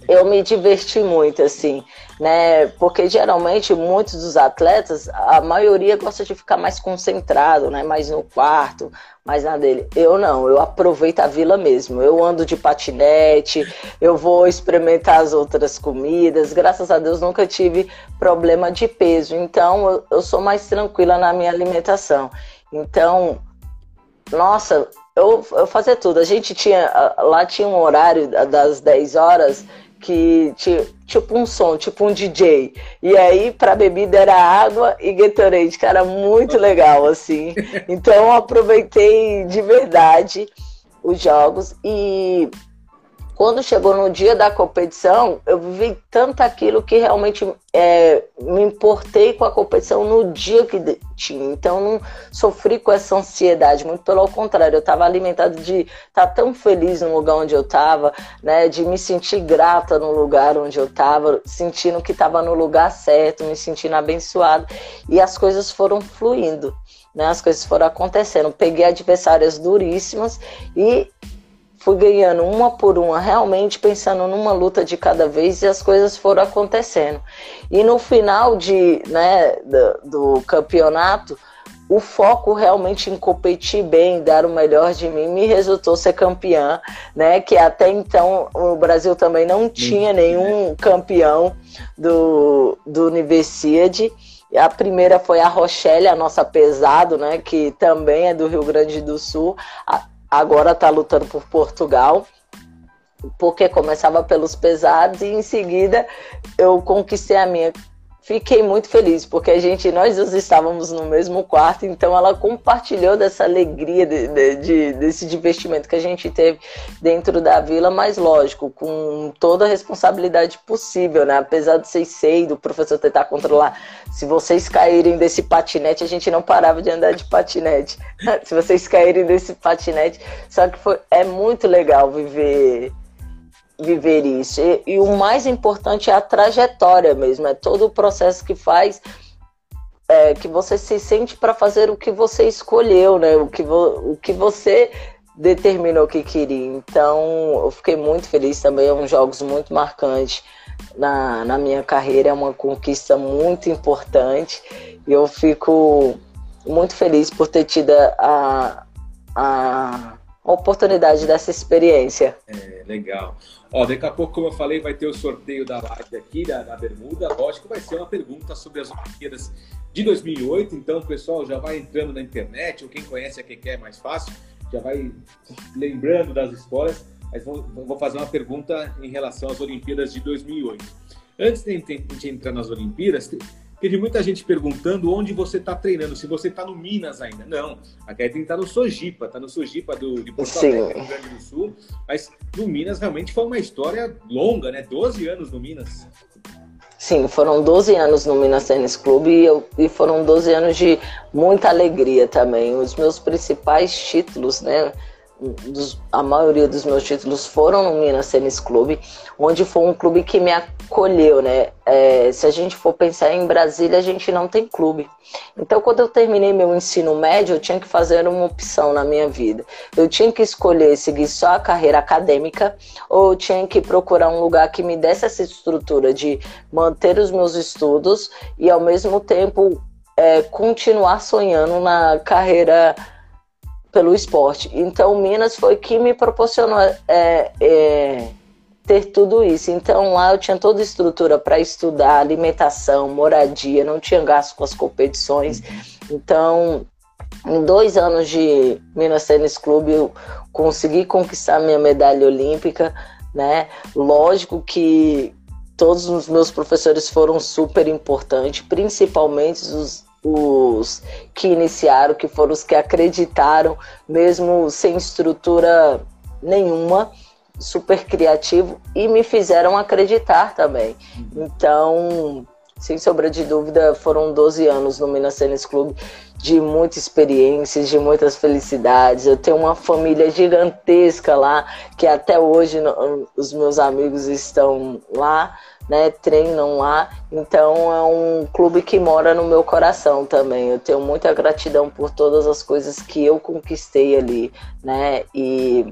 eu me diverti muito, assim, né? Porque geralmente muitos dos atletas, a maioria gosta de ficar mais concentrado, né? Mais no quarto, mais na dele. Eu não, eu aproveito a vila mesmo. Eu ando de patinete, eu vou experimentar as outras comidas. Graças a Deus nunca tive problema de peso, então eu, eu sou mais tranquila na minha alimentação. Então, nossa, eu, eu fazia tudo. A gente tinha. Lá tinha um horário das 10 horas que tinha tipo um som, tipo um DJ. E aí, para bebida era água e Gatorade, era muito legal, assim. Então, aproveitei de verdade os jogos e quando chegou no dia da competição, eu vi tanto aquilo que realmente é, me importei com a competição no dia que tinha. Então, não sofri com essa ansiedade, muito pelo contrário, eu estava alimentado de estar tá tão feliz no lugar onde eu estava, né, de me sentir grata no lugar onde eu estava, sentindo que estava no lugar certo, me sentindo abençoado. E as coisas foram fluindo. Né, as coisas foram acontecendo. Peguei adversárias duríssimas e fui ganhando uma por uma, realmente pensando numa luta de cada vez e as coisas foram acontecendo. E no final de, né, do, do campeonato, o foco realmente em competir bem, dar o melhor de mim, me resultou ser campeã, né? Que até então o Brasil também não tinha nenhum campeão do, do Universidade. A primeira foi a Rochelle, a nossa pesado, né? Que também é do Rio Grande do Sul. A, agora está lutando por Portugal, porque começava pelos pesados e em seguida eu conquistei a minha fiquei muito feliz, porque a gente, nós dois estávamos no mesmo quarto, então ela compartilhou dessa alegria, de, de, de, desse divertimento que a gente teve dentro da vila, mas lógico, com toda a responsabilidade possível, né? Apesar de ser cedo, do professor tentar controlar. Se vocês caírem desse patinete, a gente não parava de andar de patinete. Se vocês caírem desse patinete, só que foi, é muito legal viver viver isso. E, e, o mais importante é a trajetória mesmo, é todo o processo que faz é, que você se sente para fazer o que você escolheu, né? O que, vo, o que você determinou que queria. Então, eu fiquei muito feliz também, é um jogos muito marcantes na, na minha carreira, é uma conquista muito importante e eu fico muito feliz por ter tido a, a oportunidade dessa experiência. É, legal. Ó, daqui a pouco, como eu falei, vai ter o sorteio da live aqui, da, da Bermuda. Lógico, vai ser uma pergunta sobre as Olimpíadas de 2008. Então, pessoal, já vai entrando na internet, ou quem conhece a quem quer é mais fácil. já vai lembrando das histórias, mas vou, vou fazer uma pergunta em relação às Olimpíadas de 2008. Antes de a gente entrar nas Olimpíadas, teve muita gente perguntando onde você está treinando, se você está no Minas ainda. Não, a Kathleen está no Sojipa, está no Sojipa do, de Porto Alegre, Rio Grande do Sul. Mas no Minas realmente foi uma história longa, né? 12 anos no Minas. Sim, foram 12 anos no Minas Tênis Clube e, eu, e foram 12 anos de muita alegria também. Os meus principais títulos, né? Dos, a maioria dos meus títulos foram no Minas Tênis Clube, onde foi um clube que me acolheu, né? É, se a gente for pensar em Brasília, a gente não tem clube. Então, quando eu terminei meu ensino médio, eu tinha que fazer uma opção na minha vida. Eu tinha que escolher seguir só a carreira acadêmica ou eu tinha que procurar um lugar que me desse essa estrutura de manter os meus estudos e, ao mesmo tempo, é, continuar sonhando na carreira acadêmica pelo esporte. Então, Minas foi que me proporcionou é, é, ter tudo isso. Então, lá eu tinha toda a estrutura para estudar, alimentação, moradia, não tinha gasto com as competições. Então, em dois anos de Minas Tênis Clube, eu consegui conquistar minha medalha olímpica, né? Lógico que todos os meus professores foram super importantes, principalmente os os que iniciaram, que foram os que acreditaram, mesmo sem estrutura nenhuma, super criativo, e me fizeram acreditar também. Então, sem sombra de dúvida, foram 12 anos no Minas Tênis Clube de muitas experiências, de muitas felicidades. Eu tenho uma família gigantesca lá, que até hoje os meus amigos estão lá né, treinam lá. Então é um clube que mora no meu coração também. Eu tenho muita gratidão por todas as coisas que eu conquistei ali, né? E,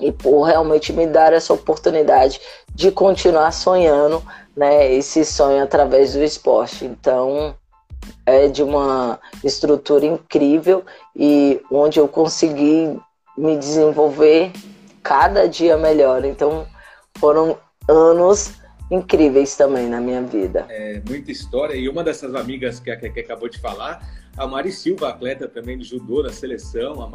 e por realmente me dar essa oportunidade de continuar sonhando, né? Esse sonho através do esporte. Então é de uma estrutura incrível e onde eu consegui me desenvolver cada dia melhor. Então foram anos incríveis também na minha vida. É, muita história. E uma dessas amigas que a Keke acabou de falar, a Mari Silva, atleta também de judô da seleção. A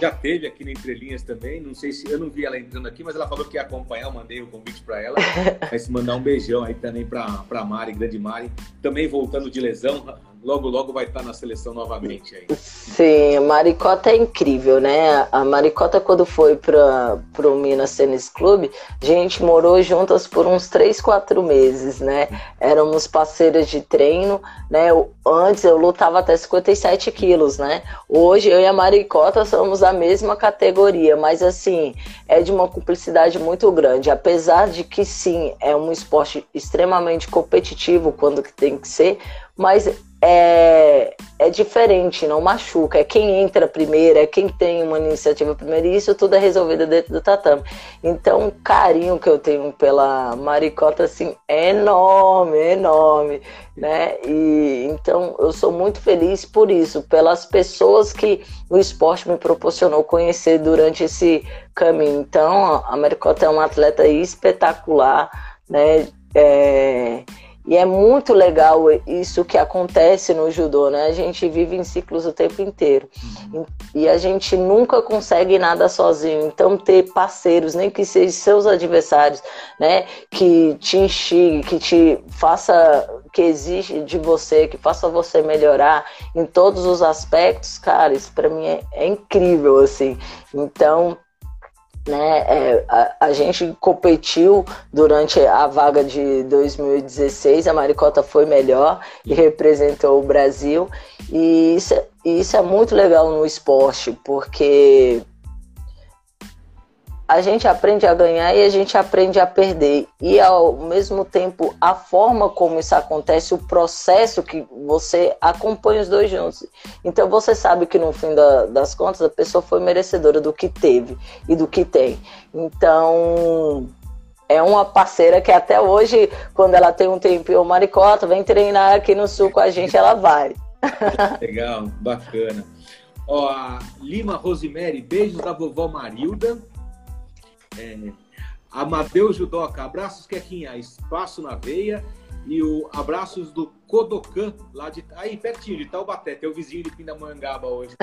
já teve aqui na Entrelinhas também. Não sei se eu não vi ela entrando aqui, mas ela falou que ia acompanhar. Eu mandei o convite para ela. Mas mandar um beijão aí também para a Mari, grande Mari. Também voltando de lesão, logo, logo vai estar na seleção novamente aí. Sim, a Maricota é incrível, né? A Maricota, quando foi para o Minas Tênis Clube, a gente morou juntas por uns 3, 4 meses, né? Éramos parceiras de treino, né? Antes eu lutava até 57 quilos, né? Hoje eu e a Maricota somos da mesma categoria, mas assim, é de uma cumplicidade muito grande. Apesar de que sim, é um esporte extremamente competitivo quando tem que ser, mas é, é diferente, não machuca. É quem entra primeiro, é quem tem uma iniciativa primeiro, e isso tudo é resolvido dentro do tatame. Então, o carinho que eu tenho pela Maricota, assim, é enorme, é enorme, né? E então eu sou muito feliz por isso, pelas pessoas que o esporte me proporcionou conhecer durante esse caminho. Então, a Maricota é uma atleta espetacular, né? É, e é muito legal isso que acontece no judô, né? A gente vive em ciclos o tempo inteiro. Uhum. E a gente nunca consegue nada sozinho. Então, ter parceiros, nem que sejam seus adversários, né? Que te instigue, que te faça, que exige de você, que faça você melhorar em todos os aspectos, cara, isso para mim é, é incrível, assim. Então, né? É, a, a, gente competiu durante a vaga de 2016, a Maricota foi melhor e representou o Brasil. E isso, isso é muito legal no esporte, porque a gente aprende a ganhar e a gente aprende a perder. E ao mesmo tempo, a forma como isso acontece, o processo que você acompanha os dois juntos. Então você sabe que no fim da, das contas a pessoa foi merecedora do que teve e do que tem. Então é uma parceira que até hoje, quando ela tem um tempinho, Maricota, vem treinar aqui no sul com a gente, ela vai. Legal, bacana. Ó, Lima Rosemary, beijos da vovó Marilda. É, Amadeu Judoca, abraços Quequinha, espaço na veia. E o abraços do Kodokan, lá de. Aí, pertinho de Taubaté, teu vizinho de Pindamonhangaba hoje.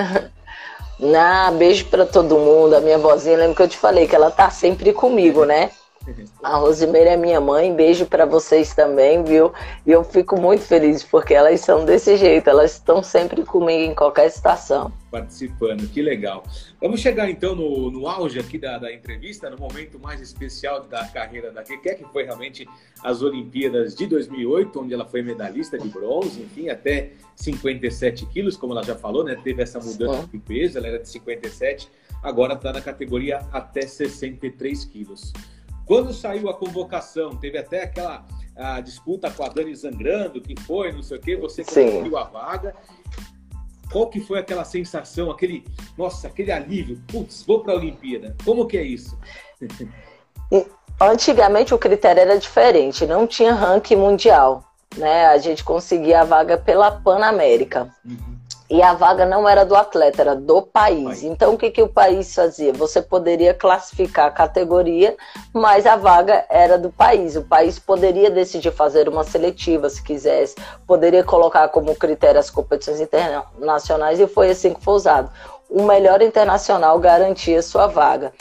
Na beijo para todo mundo. A minha vozinha, lembra que eu te falei que ela tá sempre comigo, né? A Rosimeira é minha mãe, beijo para vocês também, viu? E eu fico muito feliz porque elas são desse jeito, elas estão sempre comigo em qualquer situação. Participando, que legal. Vamos chegar então no, no auge aqui da, da entrevista, no momento mais especial da carreira da Keké, que foi realmente as Olimpíadas de 2008, onde ela foi medalhista de bronze, enfim, até 57 quilos, como ela já falou, né? Teve essa mudança de peso, ela era de 57, agora está na categoria até 63 quilos. Quando saiu a convocação, teve até aquela a disputa com a Dani Zangrando, que foi, não sei o quê, você conseguiu a vaga. Qual que foi aquela sensação, aquele, nossa, aquele alívio? Putz, vou para a Olimpíada. Como que é isso? Antigamente o critério era diferente, não tinha ranking mundial, né? A gente conseguia a vaga pela Pan América. Uhum e a vaga não era do atleta, era do país. Então, o que, que o país fazia? Você poderia classificar a categoria, mas a vaga era do país. O país poderia decidir fazer uma seletiva, se quisesse, poderia colocar como critério as competições internacionais, e foi assim que foi usado. O melhor internacional garantia sua vaga.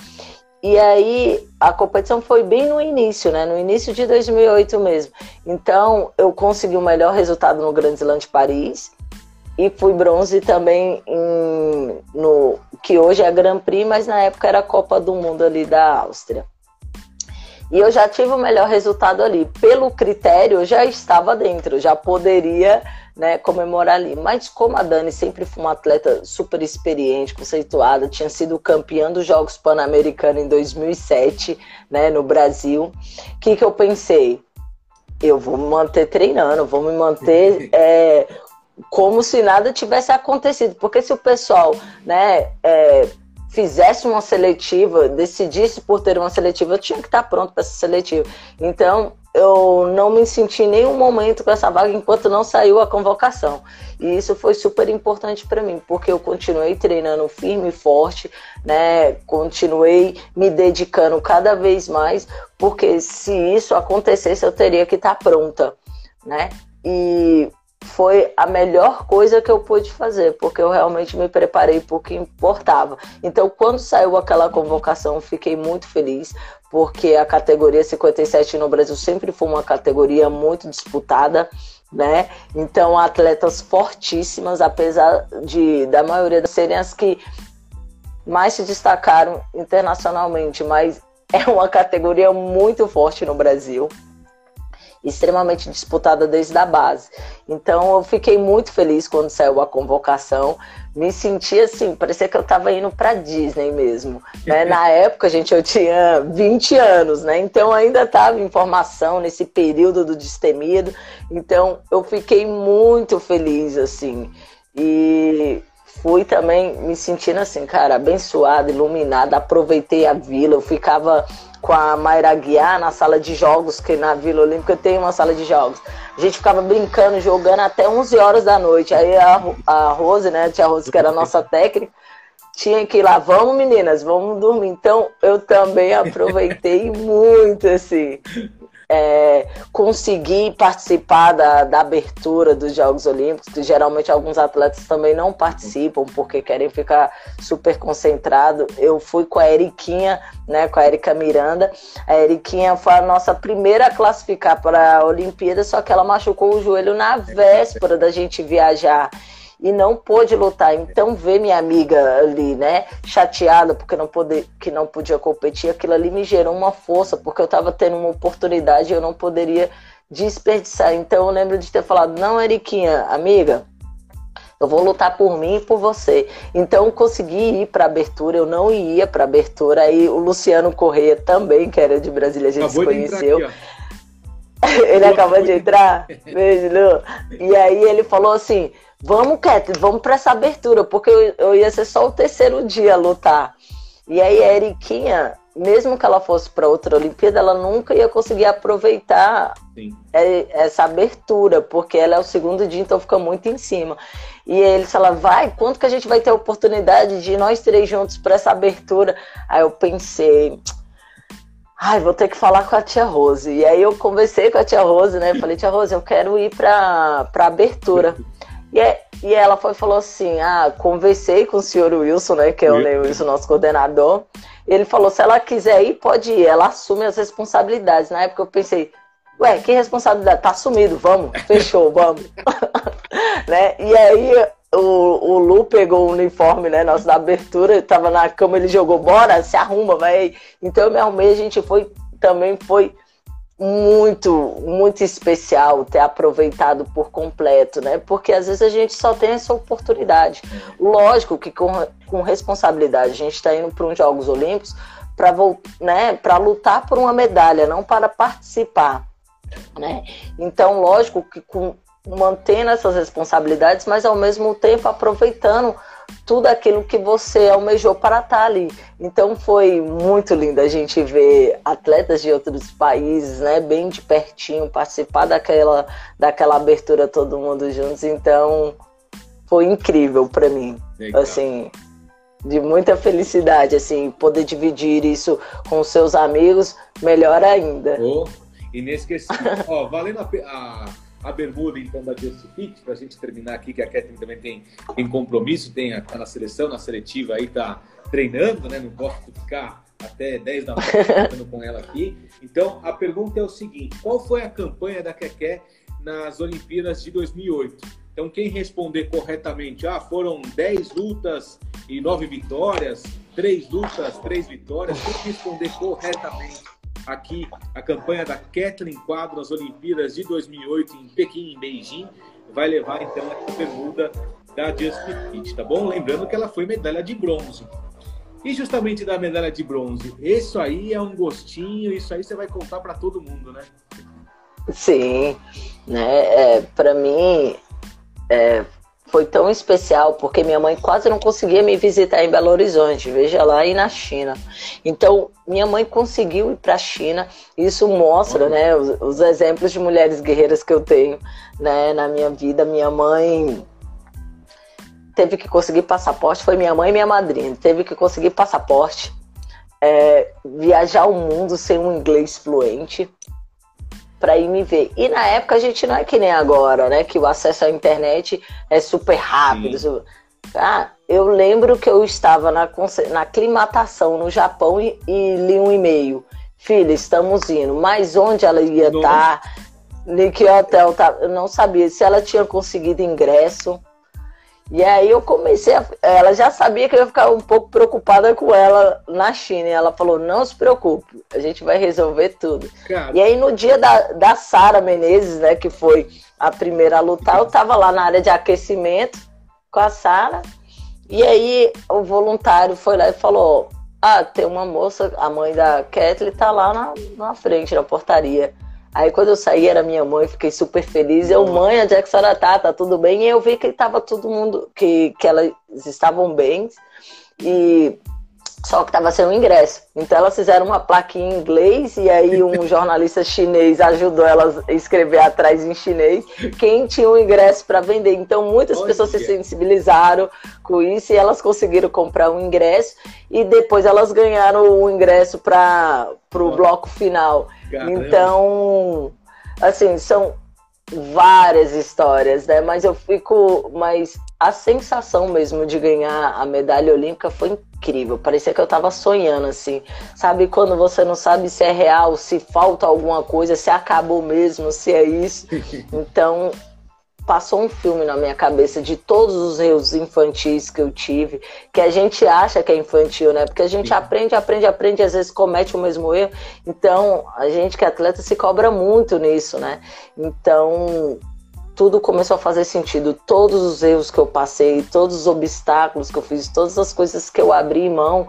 E aí a competição foi bem no início, né? No início de 2008 mesmo. Então eu consegui o melhor resultado no Grand Slam de Paris e fui bronze também em, no que hoje é Grand Prix, mas na época era a Copa do Mundo ali da Áustria. E eu já tive o melhor resultado ali. Pelo critério, eu já estava dentro, já poderia né, comemorar ali. Mas como a Dani sempre foi uma atleta super experiente, conceituada, tinha sido campeã dos Jogos Pan-Americanos em 2007, né, no Brasil, o que, que eu pensei? Eu vou me manter treinando, vou me manter é, como se nada tivesse acontecido. Porque se o pessoal né, é, fizesse uma seletiva, decidisse por ter uma seletiva, eu tinha que estar pronto para essa seletiva. Então, eu não me senti em nenhum momento com essa vaga enquanto não saiu a convocação. E isso foi super importante para mim, porque eu continuei treinando firme e forte, né? Continuei me dedicando cada vez mais, porque se isso acontecesse, eu teria que estar pronta, né? E foi a melhor coisa que eu pude fazer, porque eu realmente me preparei para o que importava. Então, quando saiu aquela convocação, fiquei muito feliz, porque a categoria 57 no Brasil sempre foi uma categoria muito disputada, né? Então, atletas fortíssimas, apesar de da maioria serem as que mais se destacaram internacionalmente, mas é uma categoria muito forte no Brasil extremamente disputada desde a base. Então eu fiquei muito feliz quando saiu a convocação. Me senti assim, parecia que eu estava indo para Disney mesmo. Né? Na época, gente, eu tinha 20 anos, né? Então ainda estava em formação nesse período do destemido. Então eu fiquei muito feliz assim. E fui também me sentindo assim, cara, abençoada, iluminada, aproveitei a vila, eu ficava com a Mayra Guiar na sala de jogos, que na Vila Olímpica tem uma sala de jogos. A gente ficava brincando, jogando até 11 horas da noite. Aí a, a Rose, né, a tia Rose, que era a nossa técnica, tinha que ir lá, vamos meninas, vamos dormir. Então eu também aproveitei muito, assim é, conseguir participar da, da, abertura dos Jogos Olímpicos, que geralmente alguns atletas também não participam porque querem ficar super concentrado. Eu fui com a Eriquinha, né, com a Erika Miranda. A Eriquinha foi a nossa primeira a classificar para a Olimpíada, só que ela machucou o joelho na véspera da gente viajar e não pôde lutar. Então, ver minha amiga ali, né, chateada porque não poder, que não podia competir, aquilo ali me gerou uma força, porque eu estava tendo uma oportunidade e eu não poderia desperdiçar. Então, eu lembro de ter falado: não, Eriquinha, amiga. Eu vou lutar por mim e por você. Então eu consegui ir para abertura, eu não ia para abertura. Aí o Luciano Correia também, que era de Brasília, a gente Acabou se conheceu. Aqui, ele acabou de entrar. Beijo, Lu. E aí ele falou assim: Vamos, Cat, vamos para essa abertura, porque eu, eu, ia ser só o terceiro dia a lutar. E aí a Eriquinha, mesmo que ela fosse para outra Olimpíada, ela nunca ia conseguir aproveitar Sim. essa abertura, porque ela é o segundo dia, então fica muito em cima. E aí ele fala, vai, quanto que a gente vai ter a oportunidade de nós três juntos para essa abertura? Aí eu pensei, ai, vou ter que falar com a tia Rose. E aí eu conversei com a tia Rose, né? Falei, tia Rose, eu quero ir para a abertura. E, é, e ela foi falou assim: ah, conversei com o senhor Wilson, né? Que é o Wilson, nosso coordenador. Ele falou: se ela quiser ir, pode ir. Ela assume as responsabilidades. Na época eu pensei, ué, que responsabilidade? Tá assumido, vamos, fechou, vamos. né? E aí o, o Lu pegou o uniforme, né, nosso da abertura, tava na cama, ele jogou, bora, se arruma, vai. Então eu me arrumei, a gente foi, também foi muito, muito especial ter aproveitado por completo, né? Porque às vezes a gente só tem essa oportunidade. Lógico que com, com responsabilidade, a gente está indo para uns Jogos Olímpicos para né, lutar por uma medalha, não para participar. Né? Então, lógico que com, mantendo essas responsabilidades, mas ao mesmo tempo aproveitando tudo aquilo que você almejou para estar ali. Então foi muito lindo a gente ver atletas de outros países, né, bem de pertinho, participar daquela, daquela abertura todo mundo juntos. Então foi incrível para mim, Legal. assim, de muita felicidade, assim, poder dividir isso com seus amigos, melhor ainda. Oh, inesquecível. Ó, valendo a, a a bermuda então da Just Fit, para a gente terminar aqui, que a Kathleen também tem, tem compromisso, tem tá na seleção, na seletiva aí, tá treinando, né? Não posso ficar até 10 da noite treinando com ela aqui. Então, a pergunta é o seguinte: qual foi a campanha da Keké nas Olimpíadas de 2008? Então, quem responder corretamente, ah, foram 10 lutas e 9 vitórias, 3 lutas, 3 vitórias, quem responder corretamente aqui a campanha da Kathleen Quadro nas Olimpíadas de 2008 em Pequim, em Beijing, vai levar então a bermuda da Just Fit, tá bom? Lembrando que ela foi medalha de bronze. E justamente da medalha de bronze, isso aí é um gostinho, isso aí você vai contar para todo mundo, né? Sim, né? É, para mim é, foi tão especial porque minha mãe quase não conseguia me visitar em Belo Horizonte, veja lá e na China. Então, minha mãe conseguiu ir para a China. Isso mostra, né, os, os, exemplos de mulheres guerreiras que eu tenho, né, na minha vida. Minha mãe teve que conseguir passaporte, foi minha mãe e minha madrinha, teve que conseguir passaporte, é, viajar o mundo sem um inglês fluente para ir me ver. E na época a gente não é que nem agora, né? Que o acesso à internet é super rápido. Ah, eu lembro que eu estava na, na aclimatação no Japão e, e li um e-mail. Filha, estamos indo. Mas onde ela ia estar? Tá, em que hotel tá? Eu não sabia se ela tinha conseguido ingresso. E aí eu comecei a. Ela já sabia que eu ia ficar um pouco preocupada com ela na China. E ela falou: não se preocupe, a gente vai resolver tudo. Cara. E aí no dia da, da Sara Menezes, né, que foi a primeira a lutar, eu tava lá na área de aquecimento com a Sara. E aí o voluntário foi lá e falou: Ah, tem uma moça, a mãe da Kathleen tá lá na, na frente, na portaria. Aí quando eu saí era minha mãe, fiquei super feliz. Eu, mãe, onde é que a senhora tá? Tá tudo bem? E eu vi que tava todo mundo, que, que elas estavam bem. E só que estava sem o ingresso. Então elas fizeram uma plaquinha em inglês e aí um jornalista chinês ajudou elas a escrever atrás em chinês quem tinha o ingresso para vender. Então muitas Olha pessoas se sensibilizaram com isso e elas conseguiram comprar um ingresso e depois elas ganharam o ingresso para o bloco final. Caramba. Então, assim, são várias histórias, né? Mas eu fico, mas a sensação mesmo de ganhar a medalha olímpica foi incrível. Parecia que eu tava sonhando, assim. Sabe quando você não sabe se é real, se falta alguma coisa, se acabou mesmo, se é isso. Então, passou um filme na minha cabeça de todos os erros infantis que eu tive, que a gente acha que é infantil, né? Porque a gente aprende, aprende, aprende, às vezes comete o mesmo erro. Então, a gente que é atleta se cobra muito nisso, né? Então, tudo começou a fazer sentido. Todos os erros que eu passei, todos os obstáculos que eu fiz, todas as coisas que eu abri mão,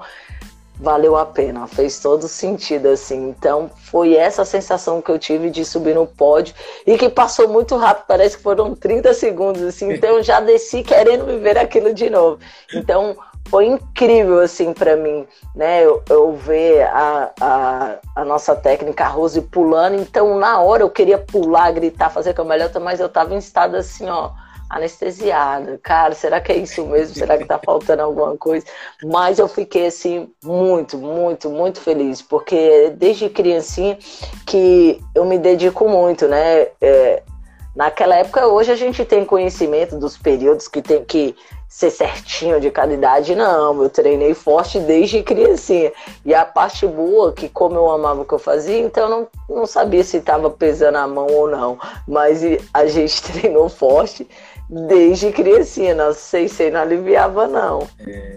valeu a pena, fez todo sentido, assim. Então, foi essa sensação que eu tive de subir no pódio e que passou muito rápido, parece que foram 30 segundos, assim. Então, já desci querendo viver aquilo de novo. Então, foi incrível, assim, para mim, né? Eu, eu ver a, a, a, nossa técnica, a Rose, pulando. Então, na hora, eu queria pular, gritar, fazer cambalhota, mas eu tava em estado assim, ó, anestesiada. Cara, será que é isso mesmo? Será que tá faltando alguma coisa? Mas eu fiquei, assim, muito, muito, muito feliz, porque desde criancinha que eu me dedico muito, né? É, Naquela época, hoje a gente tem conhecimento dos períodos que tem que ser certinho de cada idade. Não, eu treinei forte desde criancinha. E a parte boa, que como eu amava o que eu fazia, então eu não, não sabia se estava pesando a mão ou não. Mas a gente treinou forte desde criancinha. Não sei se não aliviava, não. É,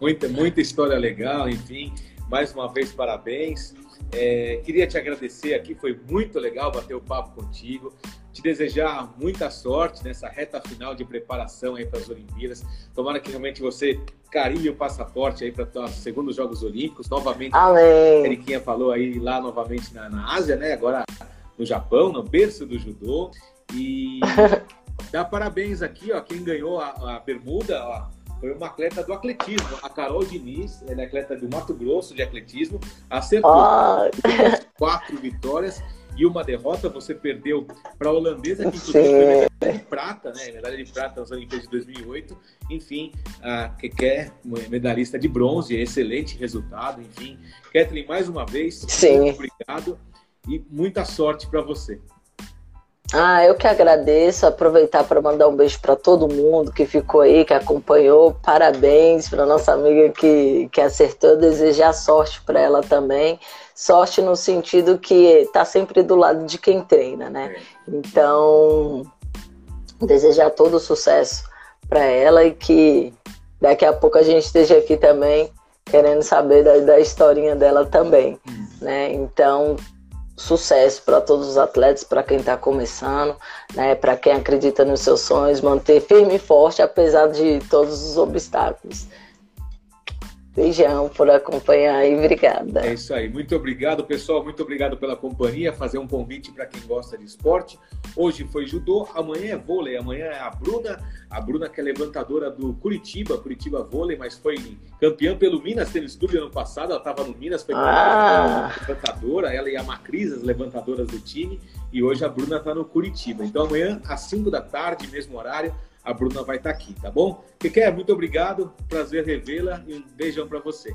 muita, muita história legal, enfim. Mais uma vez, parabéns. É, queria te agradecer aqui, foi muito legal bater o papo contigo. Te desejar muita sorte nessa reta final de preparação aí para as Olimpíadas. Tomara que realmente você carinhe o passaporte aí para os segundos Jogos Olímpicos. Novamente, Amém. a Eriquinha falou aí lá novamente na, na Ásia, né? Agora no Japão, no berço do judô. E dá parabéns aqui, ó, quem ganhou a, a bermuda, ó foi uma atleta do atletismo. A Carol Diniz, ela é atleta do Mato Grosso de atletismo, acertou Ah, quatro vitórias e uma derrota. Você perdeu para a holandesa, que inclusive foi medalha de prata, né? Medalha de prata nas Olimpíadas de 2008. Enfim, a Keké, medalhista de bronze, excelente resultado. Enfim, Kathleen, mais uma vez, Sim. muito obrigado e muita sorte para você. Ah, eu que agradeço. Aproveitar para mandar um beijo para todo mundo que ficou aí, que acompanhou. Parabéns para nossa amiga que, que acertou. Desejar sorte para ela também. Sorte no sentido que tá sempre do lado de quem treina, né? Então, desejar todo o sucesso para ela e que daqui a pouco a gente esteja aqui também querendo saber da, da historinha dela também, né? Então, sucesso para todos os atletas, para quem está começando, né? Para quem acredita nos seus sonhos, manter firme e forte apesar de todos os obstáculos. Beijão por acompanhar aí, obrigada. É isso aí. Muito obrigado, pessoal. Muito obrigado pela companhia. Fazer um convite para quem gosta de esporte. Hoje foi judô, amanhã é vôlei. Amanhã é a Bruna. A Bruna que é levantadora do Curitiba, Curitiba Vôlei, mas foi campeã pelo Minas Tênis Clube ano passado. Ela estava no Minas, foi Ah. levantadora. Ela e a Macris, as levantadoras do time. E hoje a Bruna está no Curitiba. Então amanhã, às 5 da tarde, mesmo horário, a Bruna vai estar aqui, tá bom? Keké, muito obrigado. Prazer revê-la e um beijão para você.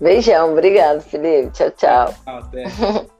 Beijão, obrigado, Felipe. Tchau, tchau. Até.